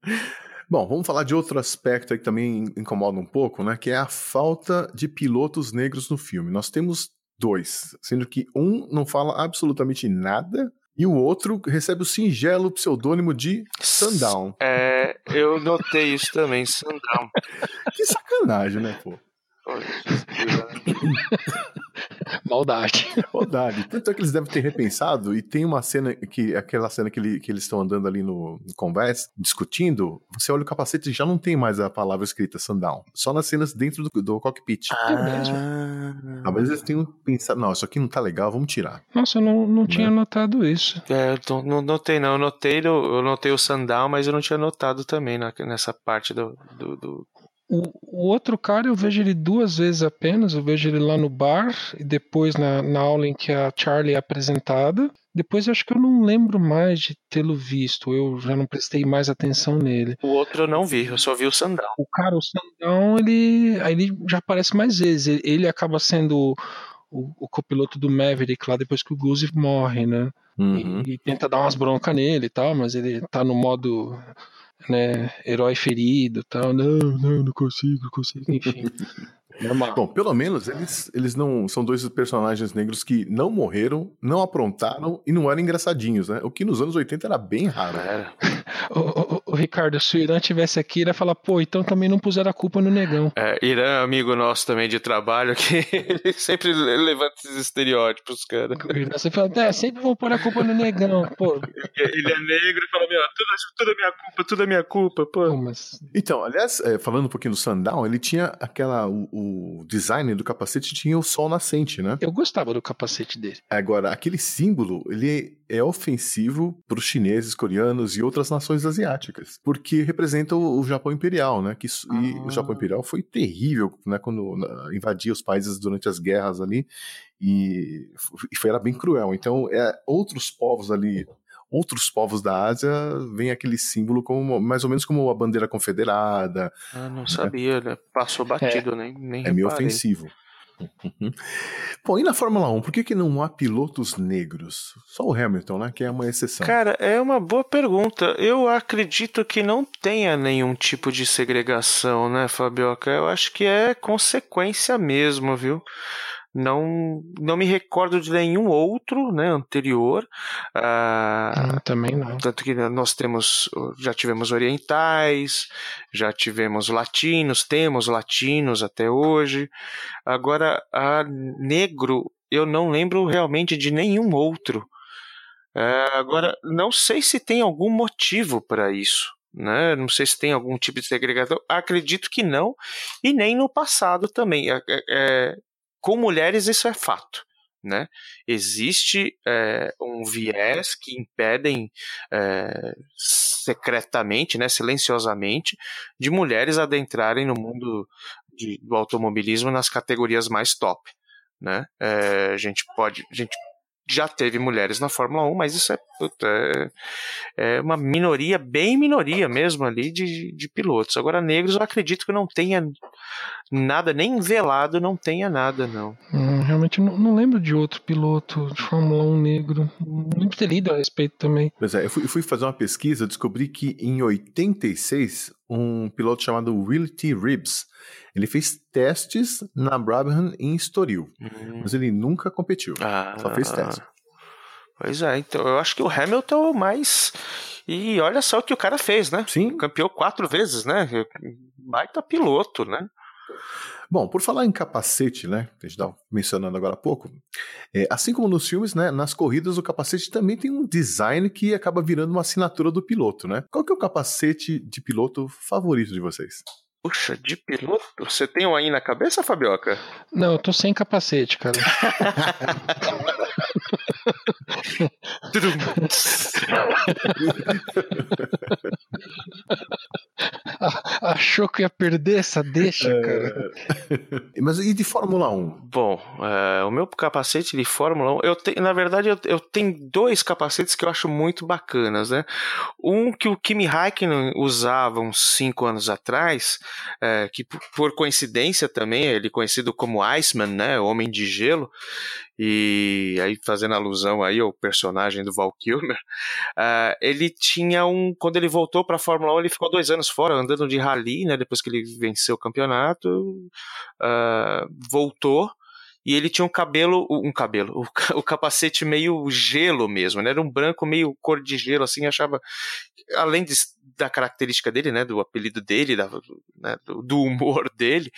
Bom, vamos falar de outro aspecto aí que também incomoda um pouco, né? Que é a falta de pilotos negros no filme. Nós temos dois, sendo que um não fala absolutamente nada e o outro recebe o singelo pseudônimo de Sundown. É, eu notei isso também, Sundown. que sacanagem, né, pô? Maldade. Maldade. Tanto é que eles devem ter repensado, e tem uma cena que aquela cena que, ele, que eles estão andando ali no, no conversa, discutindo, você olha o capacete e já não tem mais a palavra escrita sundown. Só nas cenas dentro do, do cockpit. Ah, Talvez eles tenham pensado, não, isso aqui não tá legal, vamos tirar. Nossa, eu não, não tinha Né? notado isso. É, eu não, não notei não, eu notei, o- eu notei o Sundown, mas eu não tinha notado também na- nessa parte do, do, do- O, o outro cara eu vejo ele duas vezes apenas. Eu vejo ele lá no bar e depois na, na aula em que a Charlie é apresentada. Depois eu acho que eu não lembro mais de tê-lo visto. Eu já não prestei mais atenção nele. O outro eu não vi, eu só vi o Sundown. O cara, o Sandão, ele, aí ele já aparece mais vezes. Ele, ele acaba sendo o, o copiloto do Maverick lá depois que o Goose morre, né? Uhum. E, e tenta dar umas broncas nele e tal, mas ele tá no modo né, herói ferido e tal. Não, não, não consigo, não consigo. Enfim, normal. Bom, pelo menos eles, eles não são dois personagens negros que não morreram, não aprontaram e não eram engraçadinhos, né? O que nos anos 80 era bem raro. Era. Ô, ô, ô, Ricardo, se o Irã tivesse aqui, ele ia falar, pô, então também não puseram a culpa no negão. É, Irã, amigo nosso também de trabalho, que ele sempre levanta esses estereótipos, cara. O Irã sempre fala, é, sempre vão pôr a culpa no negão. Pô, Ele é negro e fala, meu, tudo, tudo é minha culpa, tudo é minha culpa, pô, pô. mas Então, aliás, é, falando um pouquinho do Sundown, ele tinha aquela. O, o design do capacete tinha o sol nascente, né? eu gostava do capacete dele. Agora, aquele símbolo, ele é ofensivo para os chineses, coreanos e outras nações asiáticas, porque representa o, o Japão Imperial, né? Que, isso- E Ah. o Japão Imperial foi terrível, né? Quando invadia os países durante as guerras ali, e, e foi era bem cruel. Então, é, outros povos ali, outros povos da Ásia, vem aquele símbolo como mais ou menos como a bandeira confederada, Ah, não sabia, né? Passou batido, nem, nem é meio reparei. ofensivo. Bom, e na Fórmula 1, por que, que não há pilotos negros? Só o Hamilton, né? Que é uma exceção. Cara, é uma boa pergunta. Eu acredito que não tenha nenhum tipo de segregação, né, Fabioca? Eu acho que é consequência mesmo, viu? Não, não me recordo de nenhum outro, né, anterior. Ah, Hum, também não. tanto que nós temos, já tivemos orientais, já tivemos latinos, temos latinos até hoje. Agora, a negro, eu não lembro realmente de nenhum outro. É, agora, não sei se tem algum motivo para isso. Né? Não sei se tem algum tipo de segregação. Acredito que não, e nem no passado também. É, é, é, com mulheres, isso é fato. Né? Existe é, um viés que impedem é, secretamente, né, silenciosamente, de mulheres adentrarem no mundo de- do automobilismo nas categorias mais top. Né? É, a gente pode, a gente já teve mulheres na Fórmula 1, mas isso é, puta, é, é uma minoria, bem minoria mesmo ali de, de pilotos. Agora, negros, eu acredito que não tenha nada, nem velado não tenha nada, não. Hum, realmente não, não lembro de outro piloto de Fórmula 1 negro. Não lembro de ter lido a respeito também. Pois é, eu fui, eu fui fazer uma pesquisa, descobri que em 86, um piloto chamado Will T. Ribbs, ele fez testes na Brabham em Estoril, mas ele nunca competiu, Ah, só fez teste. Pois é, então eu acho que o Hamilton é o mais. E olha só o que o cara fez, né? Sim, Campeão quatro vezes, né? Baita piloto, né? Bom, por falar em capacete, né? Que a gente estava mencionando agora há pouco, é, assim como nos filmes, né? Nas corridas o capacete também tem um design que acaba virando uma assinatura do piloto, né? Qual que é o capacete de piloto favorito de vocês? Puxa, de piloto? Você tem um aí na cabeça, Fabioca? Não, eu tô sem capacete, cara. Achou que ia perder essa deixa, cara? É... Mas e de Fórmula 1? Bom, é, o meu capacete de Fórmula 1, eu tenho, na verdade, eu, eu, tenho dois capacetes que eu acho muito bacanas, né? Um que o Kimi Raikkonen usava uns 5 anos atrás, é, que por coincidência também, ele conhecido como Iceman, né? Homem de Gelo. E aí, fazendo alusão aí ao personagem do Val Kilmer, uh, ele tinha um. Quando ele voltou para a Fórmula 1, ele ficou dois anos fora, andando de rally, né? Depois que ele venceu o campeonato, uh, voltou e ele tinha um cabelo, um cabelo, o, capacete meio gelo mesmo, né? Era um branco meio cor de gelo, assim, achava, além de, da característica dele, né, do apelido dele, da, né, do, humor dele,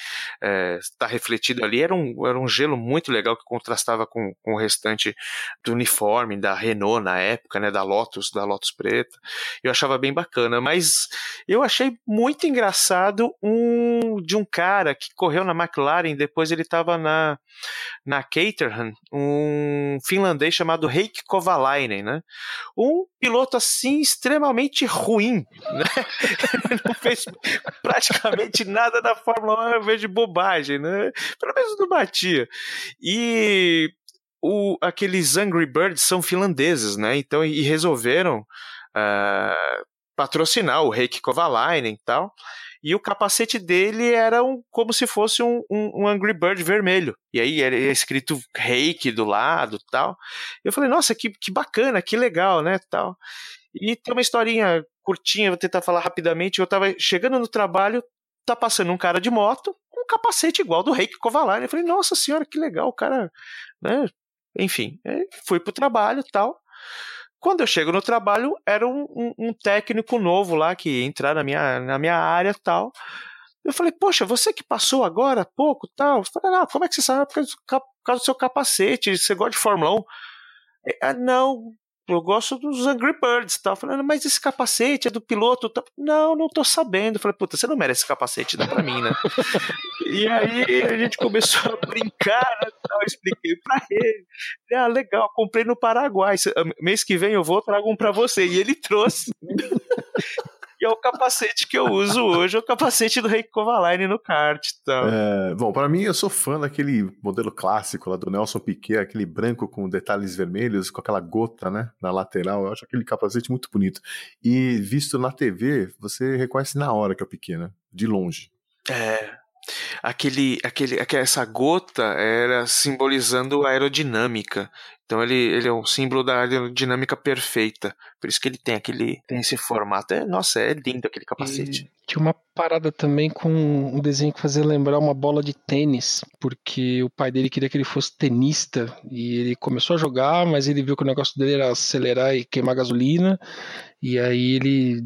está é, refletido ali, era um, era um gelo muito legal que contrastava com, com o restante do uniforme da Renault na época, né, da Lotus, da Lotus preta, eu achava bem bacana, mas eu achei muito engraçado um de um cara que correu na McLaren, depois ele estava na na Caterham, um finlandês chamado Heikki Kovalainen, né? Um piloto assim extremamente ruim, né? não fez praticamente nada da Fórmula 1, eu vejo bobagem, né? Pelo menos não batia. E o, aqueles Angry Birds são finlandeses, né? Então, e resolveram uh, patrocinar o Heikki Kovalainen e tal e o capacete dele era um, como se fosse um, um, um Angry Bird vermelho. E aí era escrito Reiki do lado tal. Eu falei, nossa, que, que bacana, que legal, né? tal. E tem uma historinha curtinha, vou tentar falar rapidamente. Eu tava chegando no trabalho, tá passando um cara de moto, com um capacete igual do Reiki Kovalainen. Eu falei, nossa senhora, que legal, o cara, né? Enfim, fui pro trabalho tal. Quando eu chego no trabalho, era um, um, um técnico novo lá que ia entrar na minha, na minha área tal. Eu falei, poxa, você que passou agora há pouco tal. Eu falei, não, como é que você sabe? Por causa, por causa do seu capacete, você gosta de Fórmula 1? Ah, não, eu gosto dos Angry Birds tal. Falando, mas esse capacete é do piloto? Tal. Não, não tô sabendo. Falei, puta, você não merece esse capacete, dá pra mim, né? e aí a gente começou a brincar, né. Eu expliquei pra ele. Ah, legal, comprei no Paraguai. Mês que vem eu vou, trago um pra você. E ele trouxe. Que é o capacete que eu uso hoje, é o capacete do Rei Kovalainen no kart. Então. É, bom, para mim, eu sou fã daquele modelo clássico lá do Nelson Piquet, aquele branco com detalhes vermelhos, com aquela gota, né, na lateral. Eu acho aquele capacete muito bonito. E visto na TV, você reconhece na hora que é o Piquet, né? De longe. É, aquele, aquele, essa gota era simbolizando a aerodinâmica. Então ele, ele é um símbolo da aerodinâmica perfeita. Por isso que ele tem aquele tem esse formato. É, nossa, é lindo aquele capacete. E tinha uma parada também com um desenho que fazia lembrar uma bola de tênis, porque o pai dele queria que ele fosse tenista e ele começou a jogar, mas ele viu que o negócio dele era acelerar e queimar gasolina. E aí ele,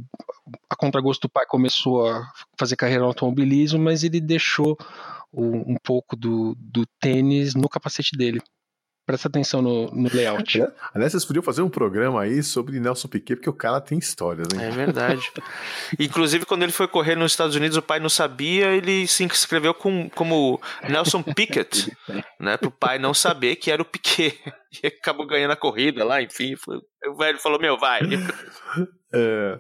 a contragosto do pai, começou a fazer carreira no automobilismo, mas ele deixou um pouco do, do tênis no capacete dele. Presta atenção no, no layout. Aliás, vocês podiam fazer um programa aí sobre Nelson Piquet, porque o cara tem histórias, hein? É verdade. Inclusive, quando ele foi correr nos Estados Unidos, o pai não sabia, ele se inscreveu com, como Nelson Piquet, né? Pro pai não saber que era o Piquet. E acabou ganhando a corrida lá, enfim. Foi, o velho falou: Meu, vai. É...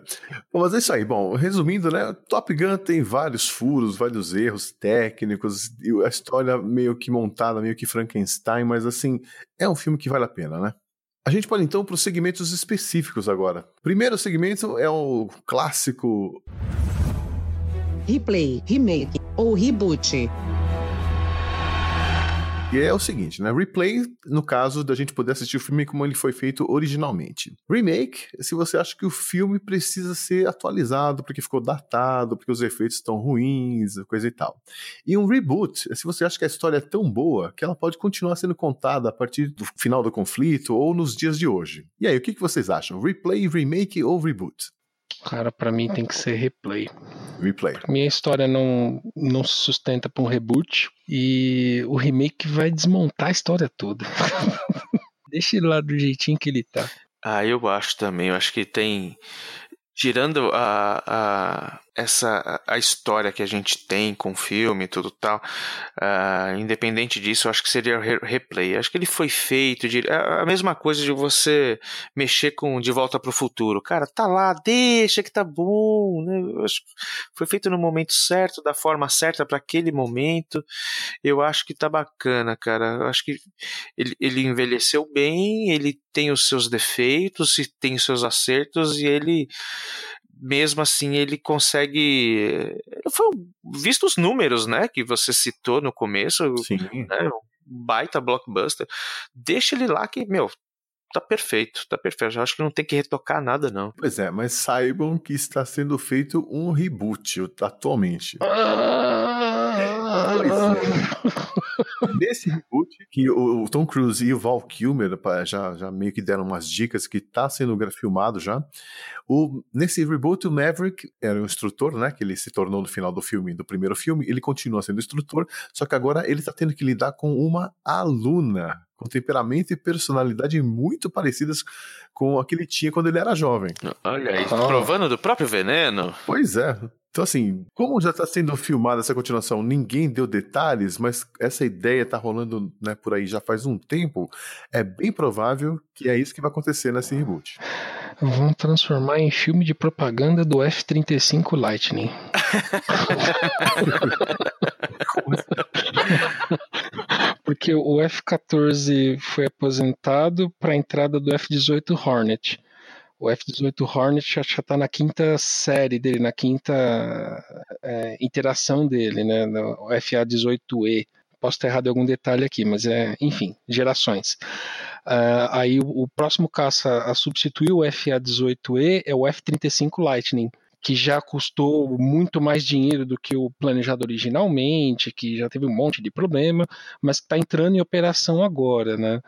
Bom, mas é isso aí. Bom, resumindo, né? Top Gun tem vários furos, vários erros técnicos, a história meio que montada, meio que Frankenstein, mas assim, é um filme que vale a pena, né? A gente pode então para os segmentos específicos agora. Primeiro segmento é o clássico. Replay, remake ou reboot. E é o seguinte, né? Replay, no caso da gente poder assistir o filme como ele foi feito originalmente. Remake, se você acha que o filme precisa ser atualizado porque ficou datado, porque os efeitos estão ruins, coisa e tal. E um reboot, se você acha que a história é tão boa que ela pode continuar sendo contada a partir do final do conflito ou nos dias de hoje. E aí, o que vocês acham? Replay, remake ou reboot? Cara, pra mim tem que ser replay. Replay. Pra mim a história não, não se sustenta pra um reboot e o remake vai desmontar a história toda. Deixa ele lá do jeitinho que ele tá. Ah, eu acho também. Eu acho que tem. Tirando a, a, essa a história que a gente tem com o filme e tudo tal, uh, independente disso, eu acho que seria re replay. Acho que ele foi feito de a mesma coisa de você mexer com De Volta para o Futuro. Cara, tá lá, deixa que tá bom, né? Acho que foi feito no momento certo, da forma certa para aquele momento. Eu acho que tá bacana, cara. Eu acho que ele, ele envelheceu bem, ele tem os seus defeitos e tem os seus acertos e ele mesmo assim ele consegue. Foi visto os números, né, que você citou no começo, Sim. Né, baita blockbuster. Deixa ele lá que, meu, tá perfeito, tá perfeito. Eu acho que não tem que retocar nada, não. Pois é, mas saibam que está sendo feito um reboot atualmente. Pois. Nesse reboot, que o, o, Tom Cruise e o Val Kilmer já, já meio que deram umas dicas que está sendo filmado já. O, nesse reboot, o Maverick era um instrutor, né? Que ele se tornou no final do filme, do primeiro filme. Ele continua sendo instrutor, só que agora ele está tendo que lidar com uma aluna com temperamento e personalidade muito parecidas com a que ele tinha quando ele era jovem. Olha aí, ah. provando do próprio veneno. Pois é. Então, assim, como já está sendo filmada essa continuação, ninguém deu detalhes, mas essa ideia está rolando né, por aí já faz um tempo, é bem provável que é isso que vai acontecer nesse reboot. Vão transformar em filme de propaganda do F-35 Lightning. Porque o F-14 foi aposentado para a entrada do F-18 Hornet. O F-18 Hornet já está na quinta série dele, na quinta é, interação dele, né? O FA-18E. Posso estar errado em algum detalhe aqui, mas é, enfim, gerações. Uh, aí o, o, próximo caça a substituir o FA-18E é o F-35 Lightning, que já custou muito mais dinheiro do que o planejado originalmente, que já teve um monte de problema, mas está entrando em operação agora, né?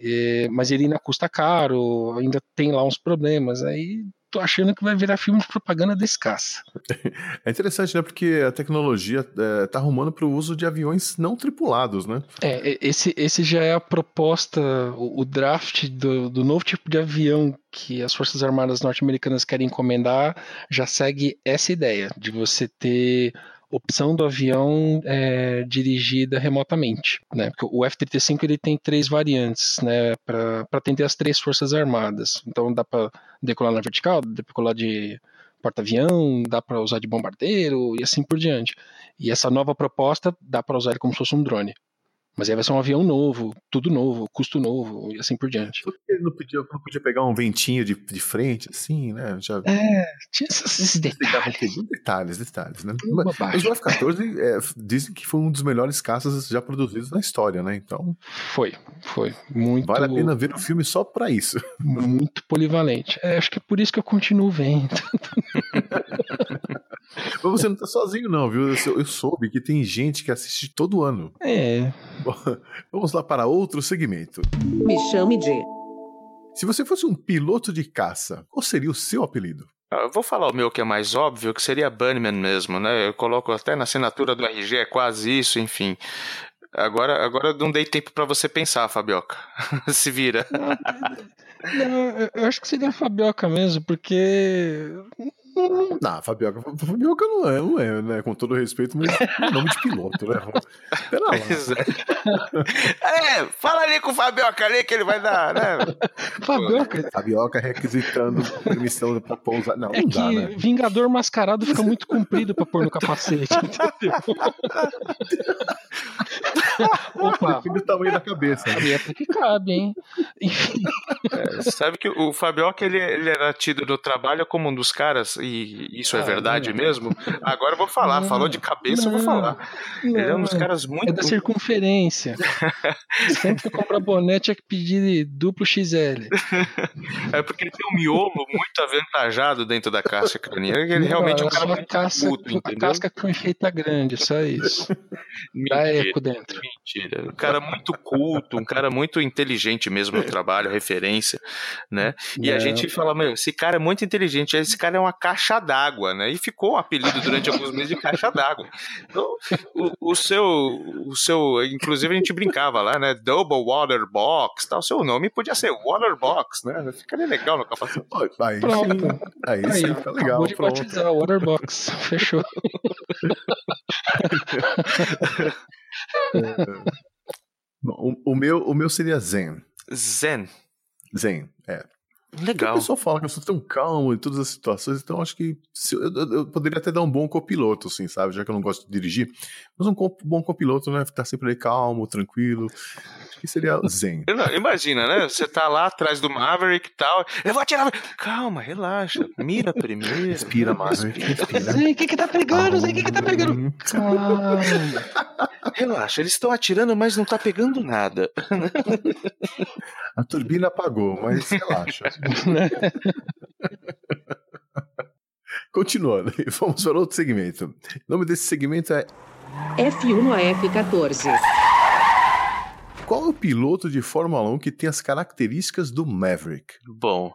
É, mas ele ainda custa caro, ainda tem lá uns problemas. Aí tô achando que vai virar filme de propaganda descassa. É interessante, né? Porque a tecnologia é, tá arrumando para o uso de aviões não tripulados, né? É, esse, esse já é a proposta, o, o draft do, do novo tipo de avião que as Forças Armadas norte-americanas querem encomendar já segue essa ideia de você ter opção do avião é, dirigida remotamente, né? Porque o F-35 ele tem três variantes, né? Para atender as três forças armadas. Então dá para decolar na vertical, decolar de porta-avião, dá para usar de bombardeiro e assim por diante. E essa nova proposta dá para usar ele como se fosse um drone. Mas aí vai ser um avião novo, tudo novo, custo novo e assim por diante. Ele não podia, não podia pegar um ventinho de, de frente, assim, né? Já... É, tinha esses detalhes. Detalhes, detalhes, né? Mas, mas o F-14 é, dizem que foi um dos melhores caças já produzidos na história, né? Então. Foi, foi. Muito. Vale a pena ver o filme só pra isso. Muito polivalente. É, acho que é por isso que eu continuo vendo. Mas você não tá sozinho, não, viu? Eu, eu soube que tem gente que assiste todo ano. É. Vamos lá para outro segmento. Me chame de. Se você fosse um piloto de caça, qual seria o seu apelido? Ah, eu vou falar o meu que é mais óbvio, que seria Bunnyman mesmo, né? Eu coloco até na assinatura do RG, é quase isso, enfim. Agora, agora não dei tempo para você pensar, Fabioca. Se vira. Não, eu acho que seria Fabioca mesmo, porque não, Fabioca, Fabioca não é, não é, né? Com todo respeito, mas é nome de piloto, né? Pera lá. É. é, fala ali com o Fabioca ali que ele vai dar, né? Fabioca. Fabioca requisitando permissão pra pousar. Não, é não que dá, né? Vingador mascarado fica muito comprido pra pôr no capacete, entendeu? Opa. Depende do tamanho da cabeça. Né? Até que cabe, hein? É, sabe que o Fabioca ele, ele era tido no trabalho como um dos caras e isso é verdade mesmo? Agora eu vou falar. Falou de cabeça, eu vou falar. Ele é um dos caras muito. É da circunferência. Sempre que comprar boné tinha que pedir duplo XL. É porque ele tem um miolo muito avantajado dentro da casca craniana. Ele realmente é um cara a muito casca, puto, a entendeu? casca com efeito grande, só isso. Dá Mentira, eco dentro. Mentira. Um cara muito culto, um cara muito inteligente mesmo no trabalho, referência, né? E a Não. gente fala, meu, esse cara é muito inteligente, esse cara é uma caixa d'água, né? E ficou um apelido durante alguns meses de caixa d'água. Então, o, o seu, o seu, inclusive a gente brincava lá, né? Double Water Box, tal. Seu nome podia ser Water Box, né? Ficaria legal no capacete. Aí, Pronto. sim, aí, Aí, sim, fica legal. acabou de Pronto. batizar o Waterbox. Fechou. Bom, O, o meu, o meu seria Zen. Zen. Zen, é. O Legal. pessoal fala que eu sou tão calmo em todas as situações, então acho que se eu, eu- eu poderia até dar um bom copiloto, assim, sabe? Já que eu não gosto de dirigir. Mas um co- bom copiloto, né? Ficar sempre ali calmo, tranquilo. Acho que seria Zen. Não, Imagina, né? Você tá lá atrás do Maverick e tal. Eu vou atirar. Calma, relaxa. Mira primeiro. Respira, Maverick, respira. Zé, o que que tá pegando? Zé, o que que tá pegando? Calma. Relaxa, eles estão atirando, mas não tá pegando nada. A turbina apagou, mas relaxa. Continuando, vamos para outro segmento. O nome desse segmento é F1 a F14. Qual é o piloto de Fórmula 1 que tem as características do Maverick? Bom,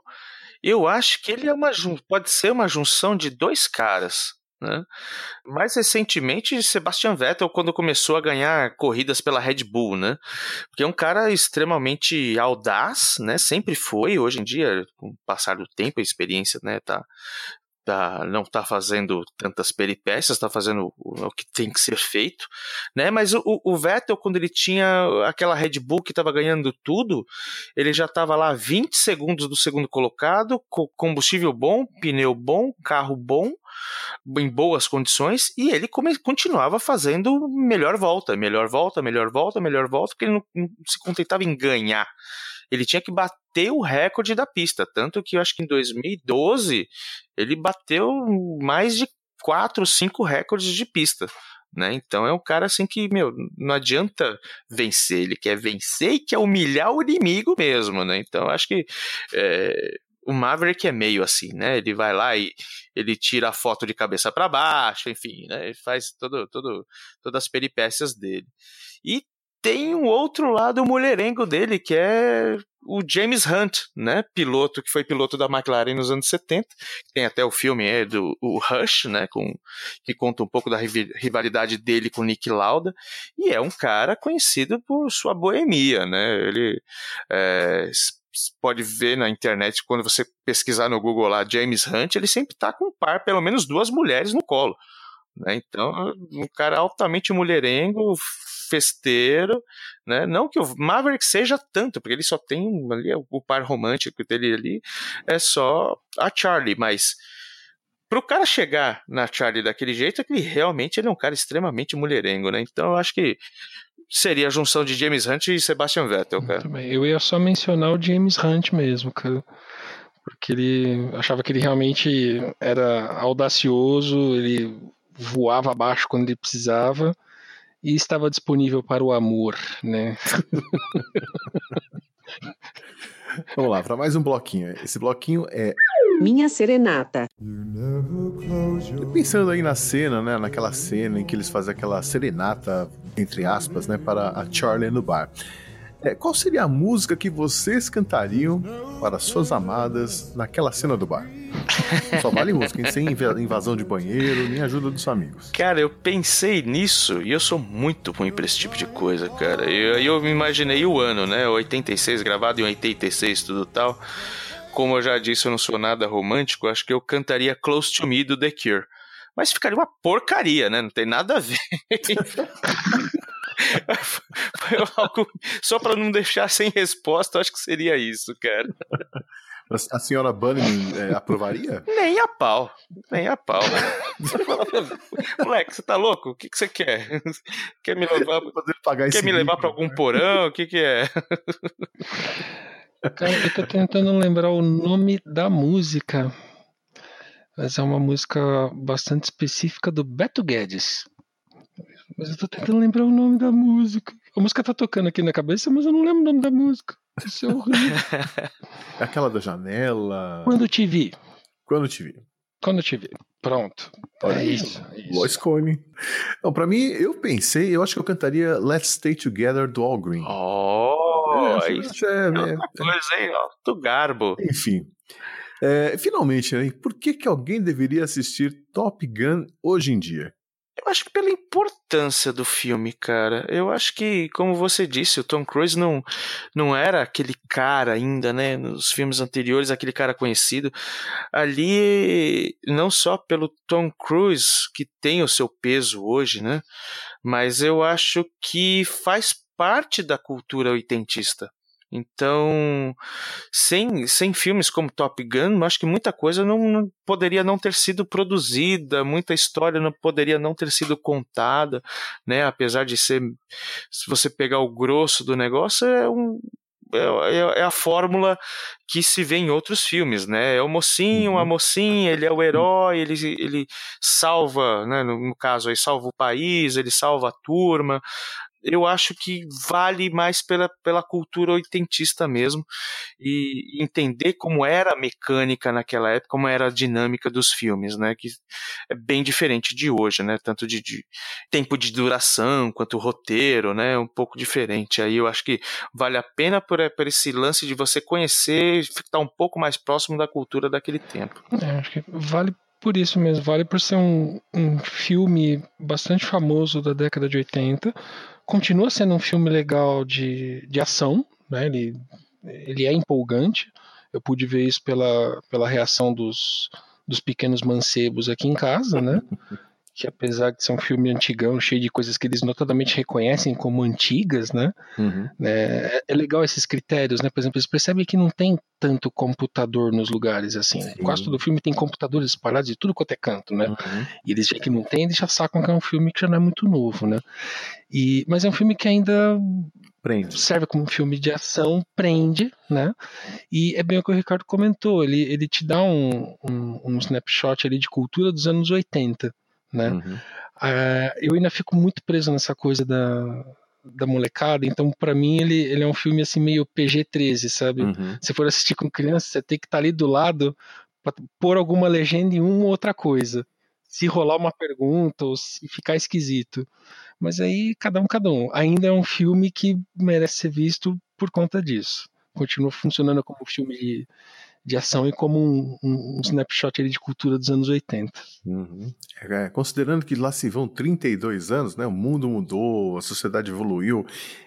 eu acho que ele é uma pode ser uma junção de dois caras. Né? Mais recentemente, Sebastian Vettel, quando começou a ganhar corridas pela Red Bull, né? Porque é um cara extremamente audaz, né? Sempre foi, hoje em dia, com o passar do tempo, a experiência, né? Tá, tá, não está fazendo tantas peripécias, está fazendo o, o que tem que ser feito, né? Mas o, o Vettel, quando ele tinha aquela Red Bull que estava ganhando tudo, ele já estava lá 20 segundos do segundo colocado, com combustível bom, pneu bom, carro bom, em boas condições, e ele continuava fazendo melhor volta, melhor volta, melhor volta, melhor volta, porque ele não, não se contentava em ganhar. Ele tinha que bater o recorde da pista, tanto que eu acho que em 2012 ele bateu mais de quatro, cinco recordes de pista. Né? Então é um cara assim que, meu, não adianta vencer, ele quer vencer e quer humilhar o inimigo mesmo, né? Então acho que é, o Maverick é meio assim, né? Ele vai lá e ele tira a foto de cabeça para baixo, enfim, né? Ele faz todo, todo, todas as peripécias dele. E tem um outro lado mulherengo dele, que é o James Hunt, né? Piloto que foi piloto da McLaren nos anos 70. Tem até o filme é, do o Rush, né? Com, que conta um pouco da rivalidade dele com Nick Lauda. E é um cara conhecido por sua boemia, né? Ele é, pode ver na internet, quando você pesquisar no Google lá James Hunt, ele sempre tá com um par, pelo menos duas mulheres no colo. Né? Então, um cara altamente mulherengo, festeiro, né? Não que o Maverick seja tanto, porque ele só tem ali o par romântico dele ali, é só a Charlie, mas pro cara chegar na Charlie daquele jeito, é que ele realmente ele é um cara extremamente mulherengo, né? Então eu acho que seria a junção de James Hunt e Sebastian Vettel, cara. Bem. Eu ia só mencionar o James Hunt mesmo, cara. Porque ele achava que ele realmente era audacioso, ele voava abaixo quando ele precisava e estava disponível para o amor, né? Vamos lá, para mais um bloquinho. Esse bloquinho é Minha serenata. pensando aí na cena, né? Naquela cena em que eles fazem aquela serenata, entre aspas, né? Para a Charlie no bar. É, qual seria a música que vocês cantariam para suas amadas naquela cena do bar? Só vale música, hein? sem inv- invasão de banheiro, nem ajuda dos amigos. Cara, eu pensei nisso e eu sou muito ruim pra esse tipo de coisa, cara. E eu, eu me imaginei o ano, né? 86, gravado em 86, tudo tal. Como eu já disse, eu não sou nada romântico, acho que eu cantaria Close to Me do The Cure. Mas ficaria uma porcaria, né? Não tem nada a ver. Foi algo... Só pra não deixar sem resposta, eu acho que seria isso, cara. A senhora Bunny é, aprovaria? Nem a pau. Nem a pau. Moleque, você tá louco? O que, que você quer? Quer me levar, Poder pagar quer me levar pra algum né? porão? O que, que é? Cara, eu tô tentando lembrar o nome da música. Mas é uma música bastante específica do Beto Guedes. Mas eu tô tentando lembrar o nome da música. A música tá tocando aqui na cabeça, mas eu não lembro o nome da música. Isso é horrível. É aquela da janela. Quando te vi. Quando te vi. Quando te vi. Pronto. Olha é isso. isso. É Lois isso. Cone. Não, pra mim, eu pensei, eu acho que eu cantaria Let's Stay Together do All Green. Oh, É, isso é, é é, uma coisa, hein? ó, Do garbo. Enfim. É, finalmente, né? Por que, que alguém deveria assistir Top Gun hoje em dia? Eu acho que pela importância do filme, cara. Eu acho que, como você disse, o Tom Cruise não, não era aquele cara ainda, né? Nos filmes anteriores, aquele cara conhecido. Ali, não só pelo Tom Cruise, que tem o seu peso hoje, né? Mas eu acho que faz parte da cultura oitentista. Então, sem, sem filmes como Top Gun, acho que muita coisa não, não poderia não ter sido produzida, muita história não poderia não ter sido contada, né? Apesar de ser, se você pegar o grosso do negócio, é um é, é a fórmula que se vê em outros filmes, né? É o mocinho, a mocinha, ele é o herói, ele, ele salva, né? No, no caso aí, salva o país, ele salva a turma eu acho que vale mais pela, pela cultura oitentista mesmo e entender como era a mecânica naquela época, como era a dinâmica dos filmes, né? Que é bem diferente de hoje, né? Tanto de, de tempo de duração quanto roteiro, né? Um pouco diferente. Aí eu acho que vale a pena por, por esse lance de você conhecer, estar um pouco mais próximo da cultura daquele tempo. É, acho que vale por isso mesmo, vale por ser um, um filme bastante famoso da década de 80. Continua sendo um filme legal de, de ação, né? ele, ele é empolgante. Eu pude ver isso pela, pela reação dos, dos pequenos mancebos aqui em casa, né? que apesar de ser um filme antigão, cheio de coisas que eles notadamente reconhecem como antigas, né? Uhum. É, é legal esses critérios, né? Por exemplo, eles percebem que não tem tanto computador nos lugares assim. Sim. Quase todo filme tem computadores espalhados de tudo quanto é canto, né? Uhum. E eles veem que não tem, eles já sacam que é um filme que já não é muito novo, né? E, mas é um filme que ainda Prende. serve como um filme de ação, prende, né? E é bem o que o Ricardo comentou, ele, ele te dá um, um, um snapshot ali de cultura dos anos 80, né? Uhum. Ah, eu ainda fico muito preso nessa coisa da, da molecada, então para mim ele, ele é um filme assim meio PG-13, sabe? Uhum. Se for assistir com criança, você tem que estar ali do lado para pôr alguma legenda em uma ou outra coisa. Se rolar uma pergunta ou se ficar esquisito. Mas aí, cada um, cada um. Ainda é um filme que merece ser visto por conta disso. Continua funcionando como um filme de, de ação e como um, um, um snapshot de cultura dos anos 80. Uhum. É, considerando que lá se vão 32 anos, né? O mundo mudou, a sociedade evoluiu.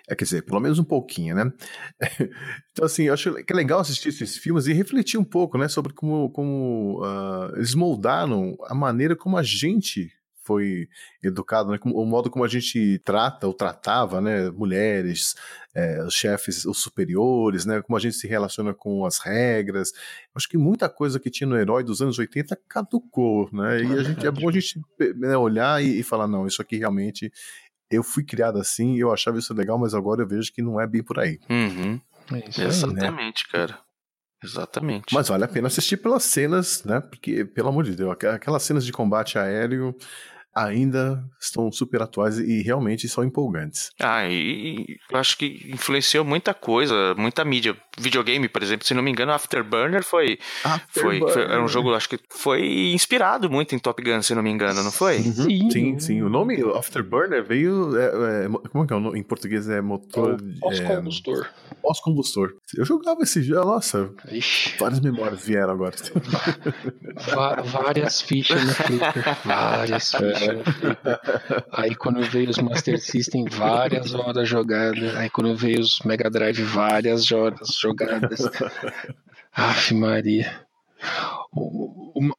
É, quer dizer, pelo menos um pouquinho, né? então, assim, eu acho que é legal assistir esses filmes e refletir um pouco, né? Sobre como, como uh, eles moldaram a maneira como a gente foi educado, né? o modo como a gente trata ou tratava, né? Mulheres, é, os chefes, os superiores, né? Como a gente se relaciona com as regras. Acho que muita coisa que tinha no herói dos anos 80 caducou, né? E a gente, é bom a gente né, olhar e, e falar, não, isso aqui realmente eu fui criado assim, eu achava isso legal, mas agora eu vejo que não é bem por aí. Uhum. É isso aí. Exatamente, cara. Exatamente. Mas vale a pena assistir pelas cenas, né? Porque, pelo amor de Deus, aqu- aquelas cenas de combate aéreo ainda estão super atuais e realmente são empolgantes. Ah, e eu acho que influenciou muita coisa, muita mídia. Videogame, por exemplo, se não me engano, Afterburner foi, foi, foi era um jogo, acho que foi inspirado muito em Top Gun, se não me engano, não foi? Uhum. Sim. Sim, sim. O nome Afterburner veio. é, é, mo- como é que é o nome? Em português é motor. é, Pós-combustor. Pós-combustor. Eu jogava esse jogo, nossa, Ixi, várias memórias vieram agora. va- várias fichas no Flipper. Várias fichas Flipper. Aí quando veio os Master System, várias horas jogadas. Aí quando veio os Mega Drive, várias horas jogadas. Aff, Maria.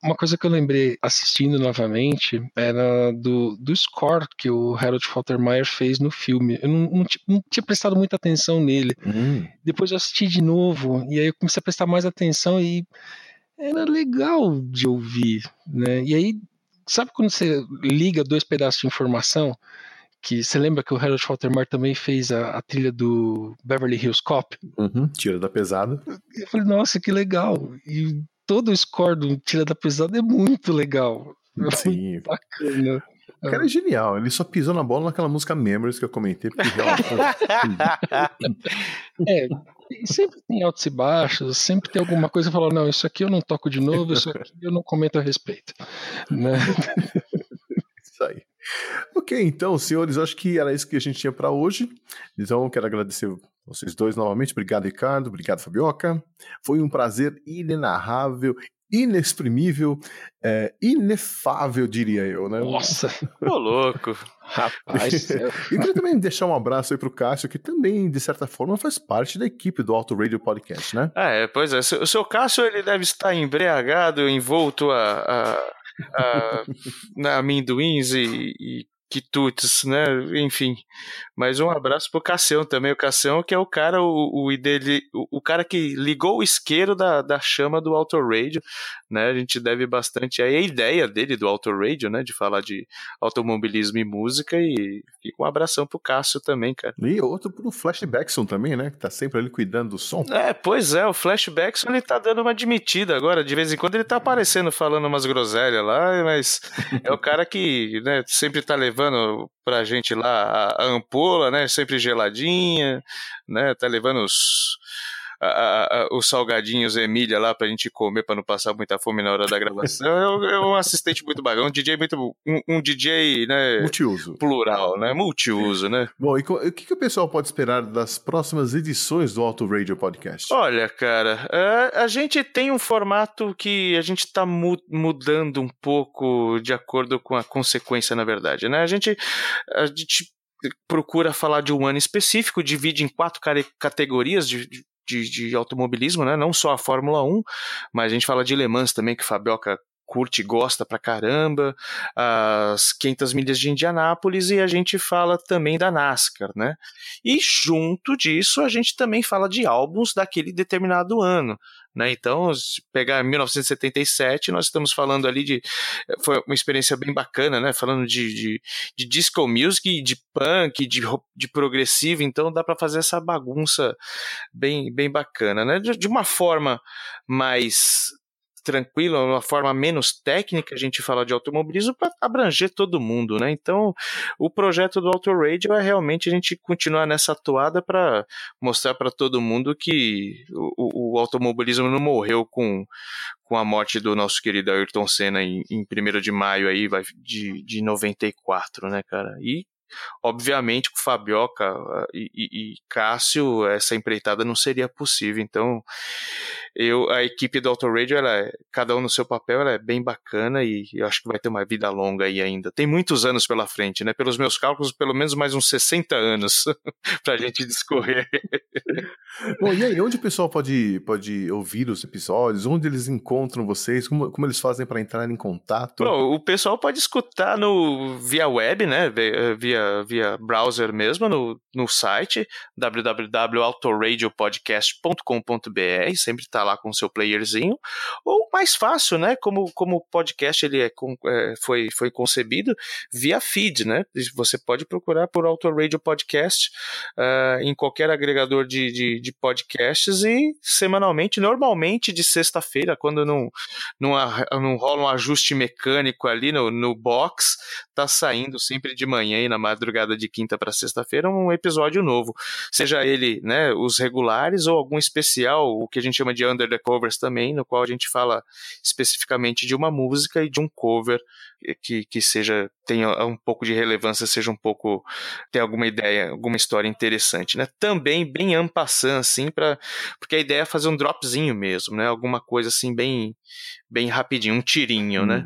Uma coisa que eu lembrei assistindo novamente era do, do score que o Harold Faltermeyer fez no filme. Eu não, não não tinha prestado muita atenção nele. Hum, Depois eu assisti de novo e aí eu comecei a prestar mais atenção e era legal de ouvir, né? E aí, sabe quando você liga dois pedaços de informação? Que você lembra que o Harold Faltermeyer também fez a, a trilha do Beverly Hills Cop? uhum, tira da pesada. Eu falei, nossa, que legal. E todo o score do Tira da Pesada é muito legal. É Sim. bacana. O cara é genial, ele só pisou na bola naquela música Memories que eu comentei, porque realmente. É, e sempre tem altos e baixos, sempre tem alguma coisa que fala, não, isso aqui eu não toco de novo, isso aqui eu não comento a respeito. Né? Isso aí. Ok, então, senhores, acho que era isso que a gente tinha para hoje. Então, quero agradecer vocês dois novamente. Obrigado, Ricardo. Obrigado, Fabioca. Foi um prazer inenarrável, inexprimível, é, inefável, diria eu, né? Nossa, Ô, louco. rapaz, E queria também deixar um abraço aí pro Cássio, que também, de certa forma, faz parte da equipe do Auto Radio Podcast, né? Ah, é, pois é. O seu Cássio ele deve estar embriagado, envolto a, a, a, a amendoins e, e quitutes, né? Enfim. Mas um abraço pro Cassião também. O Cassião que é o cara, o, o, dele, o, o cara que ligou o isqueiro da, da chama do Auto Radio, né? A gente deve bastante aí a ideia dele do Auto Radio, né? De falar de automobilismo e música. E fica um abração pro Cássio também, cara. E outro pro Flashbackson também, né? Que tá sempre ali cuidando do som. É, pois é, o Flashbackson ele tá dando uma admitida agora, de vez em quando ele tá aparecendo falando umas groselhas lá, mas é o cara que, né, sempre tá levando pra gente lá a, a ampola, né, sempre geladinha, né, tá levando os a- a- os salgadinhos Emília lá pra gente comer pra não passar muita fome na hora da gravação. É, um- é assistente muito bacana, um DJ muito um, um DJ, né, Multiuso. plural, né, multiuso, né? Bom, e o que, que o pessoal pode esperar das próximas edições do Auto Radio Podcast? Olha, cara, é, a gente tem um formato que a gente está mudando um pouco de acordo com a consequência, na verdade, né? A gente, a gente procura falar de um ano específico, divide em quatro categorias de, de, de automobilismo, né? Não só a Fórmula 1, mas a gente fala de Le Mans também, que Fabioca curte e gosta pra caramba, as 500 milhas de Indianápolis e a gente fala também da NASCAR, né? E junto disso a gente também fala de álbuns daquele determinado ano. Né? Então, se pegar 1977, nós estamos falando ali de. Foi uma experiência bem bacana, né? Falando de, de, de disco music, de punk, de, de progressivo, então dá para fazer essa bagunça bem, bem bacana, né? De, de uma forma mais tranquila, uma forma menos técnica, a gente fala de automobilismo para abranger todo mundo, né? Então, o projeto do Auto Radio é realmente a gente continuar nessa toada para mostrar para todo mundo que o, o- o automobilismo não morreu com, com a morte do nosso querido Ayrton Senna em, em 1 de maio aí, vai, de, de 94, né, cara? E obviamente com Fabioca ah, e, e- e Cássio essa empreitada não seria possível. Então, eu a equipe do Auto Radio, ela é, cada um no seu papel, ela é bem bacana e eu acho que vai ter uma vida longa aí ainda. Tem muitos anos pela frente, né? Pelos meus cálculos, pelo menos mais uns 60 anos pra gente discorrer. Bom, e aí, onde o pessoal pode, pode ouvir os episódios? Onde eles encontram vocês? Como, como eles fazem para entrar em contato? Bom, o pessoal pode escutar no via web, né? Via, via, via browser mesmo, no, no site www.autoradiopodcast.com.br, sempre tá lá com o seu playerzinho. Ou mais fácil, né? Como, como o podcast ele é, é, foi, foi concebido via feed, né? Você pode procurar por Auto Radio Podcast ah, em qualquer agregador de, de, de podcasts e semanalmente, normalmente de sexta-feira, quando não, não, não rola um ajuste mecânico ali no, no box, tá saindo sempre de manhã e na madrugada de quinta para sexta-feira um episódio novo. Seja ele, né, os regulares ou algum especial, o que a gente chama de Under the Covers também, no qual a gente fala especificamente de uma música e de um cover que, que seja tenha um pouco de relevância, seja um pouco tem alguma ideia, alguma história interessante, né? Também bem ampassant assim para porque a ideia é fazer um dropzinho mesmo, né? Alguma coisa assim bem bem rapidinho, um tirinho, né?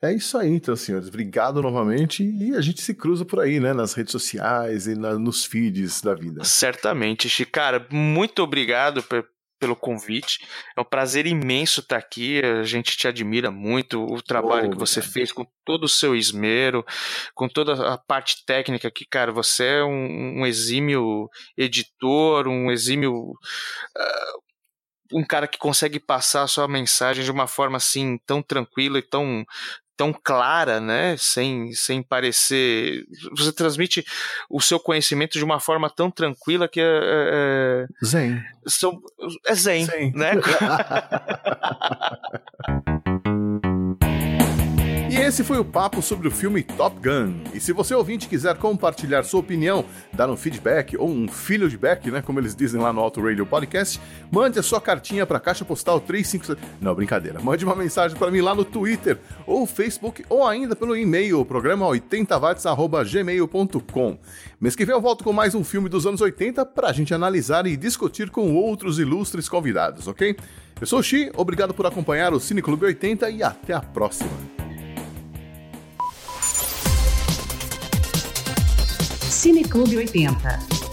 É isso aí, então, senhores. Obrigado novamente. E a gente se cruza por aí, né? Nas redes sociais e na- nos feeds da vida. Certamente, Chicara, muito obrigado pe- pelo convite. É um prazer imenso estar aqui. A gente te admira muito o trabalho Oh, que você obrigado. fez com todo o seu esmero, com toda a parte técnica que, cara, você é um, um exímio editor, um exímio ah, um cara que consegue passar a sua mensagem de uma forma assim tão tranquila e tão tão clara, né? Sem, sem parecer. Você transmite o seu conhecimento de uma forma tão tranquila que é. é zen. São, é zen, zen. né? Esse foi o papo sobre o filme Top Gun. E se você ouvinte quiser compartilhar sua opinião, dar um feedback ou um de back, né, como eles dizem lá no Auto Radio Podcast, mande a sua cartinha para Caixa Postal 35... Não, brincadeira. Mande uma mensagem para mim lá no Twitter ou Facebook ou ainda pelo e-mail, programa 80watts@gmail.com. Mês que vem eu volto com mais um filme dos anos 80 para a gente analisar e discutir com outros ilustres convidados, ok? Eu sou o Xi, obrigado por acompanhar o Cine Clube 80 e até a próxima. Cine Clube 80.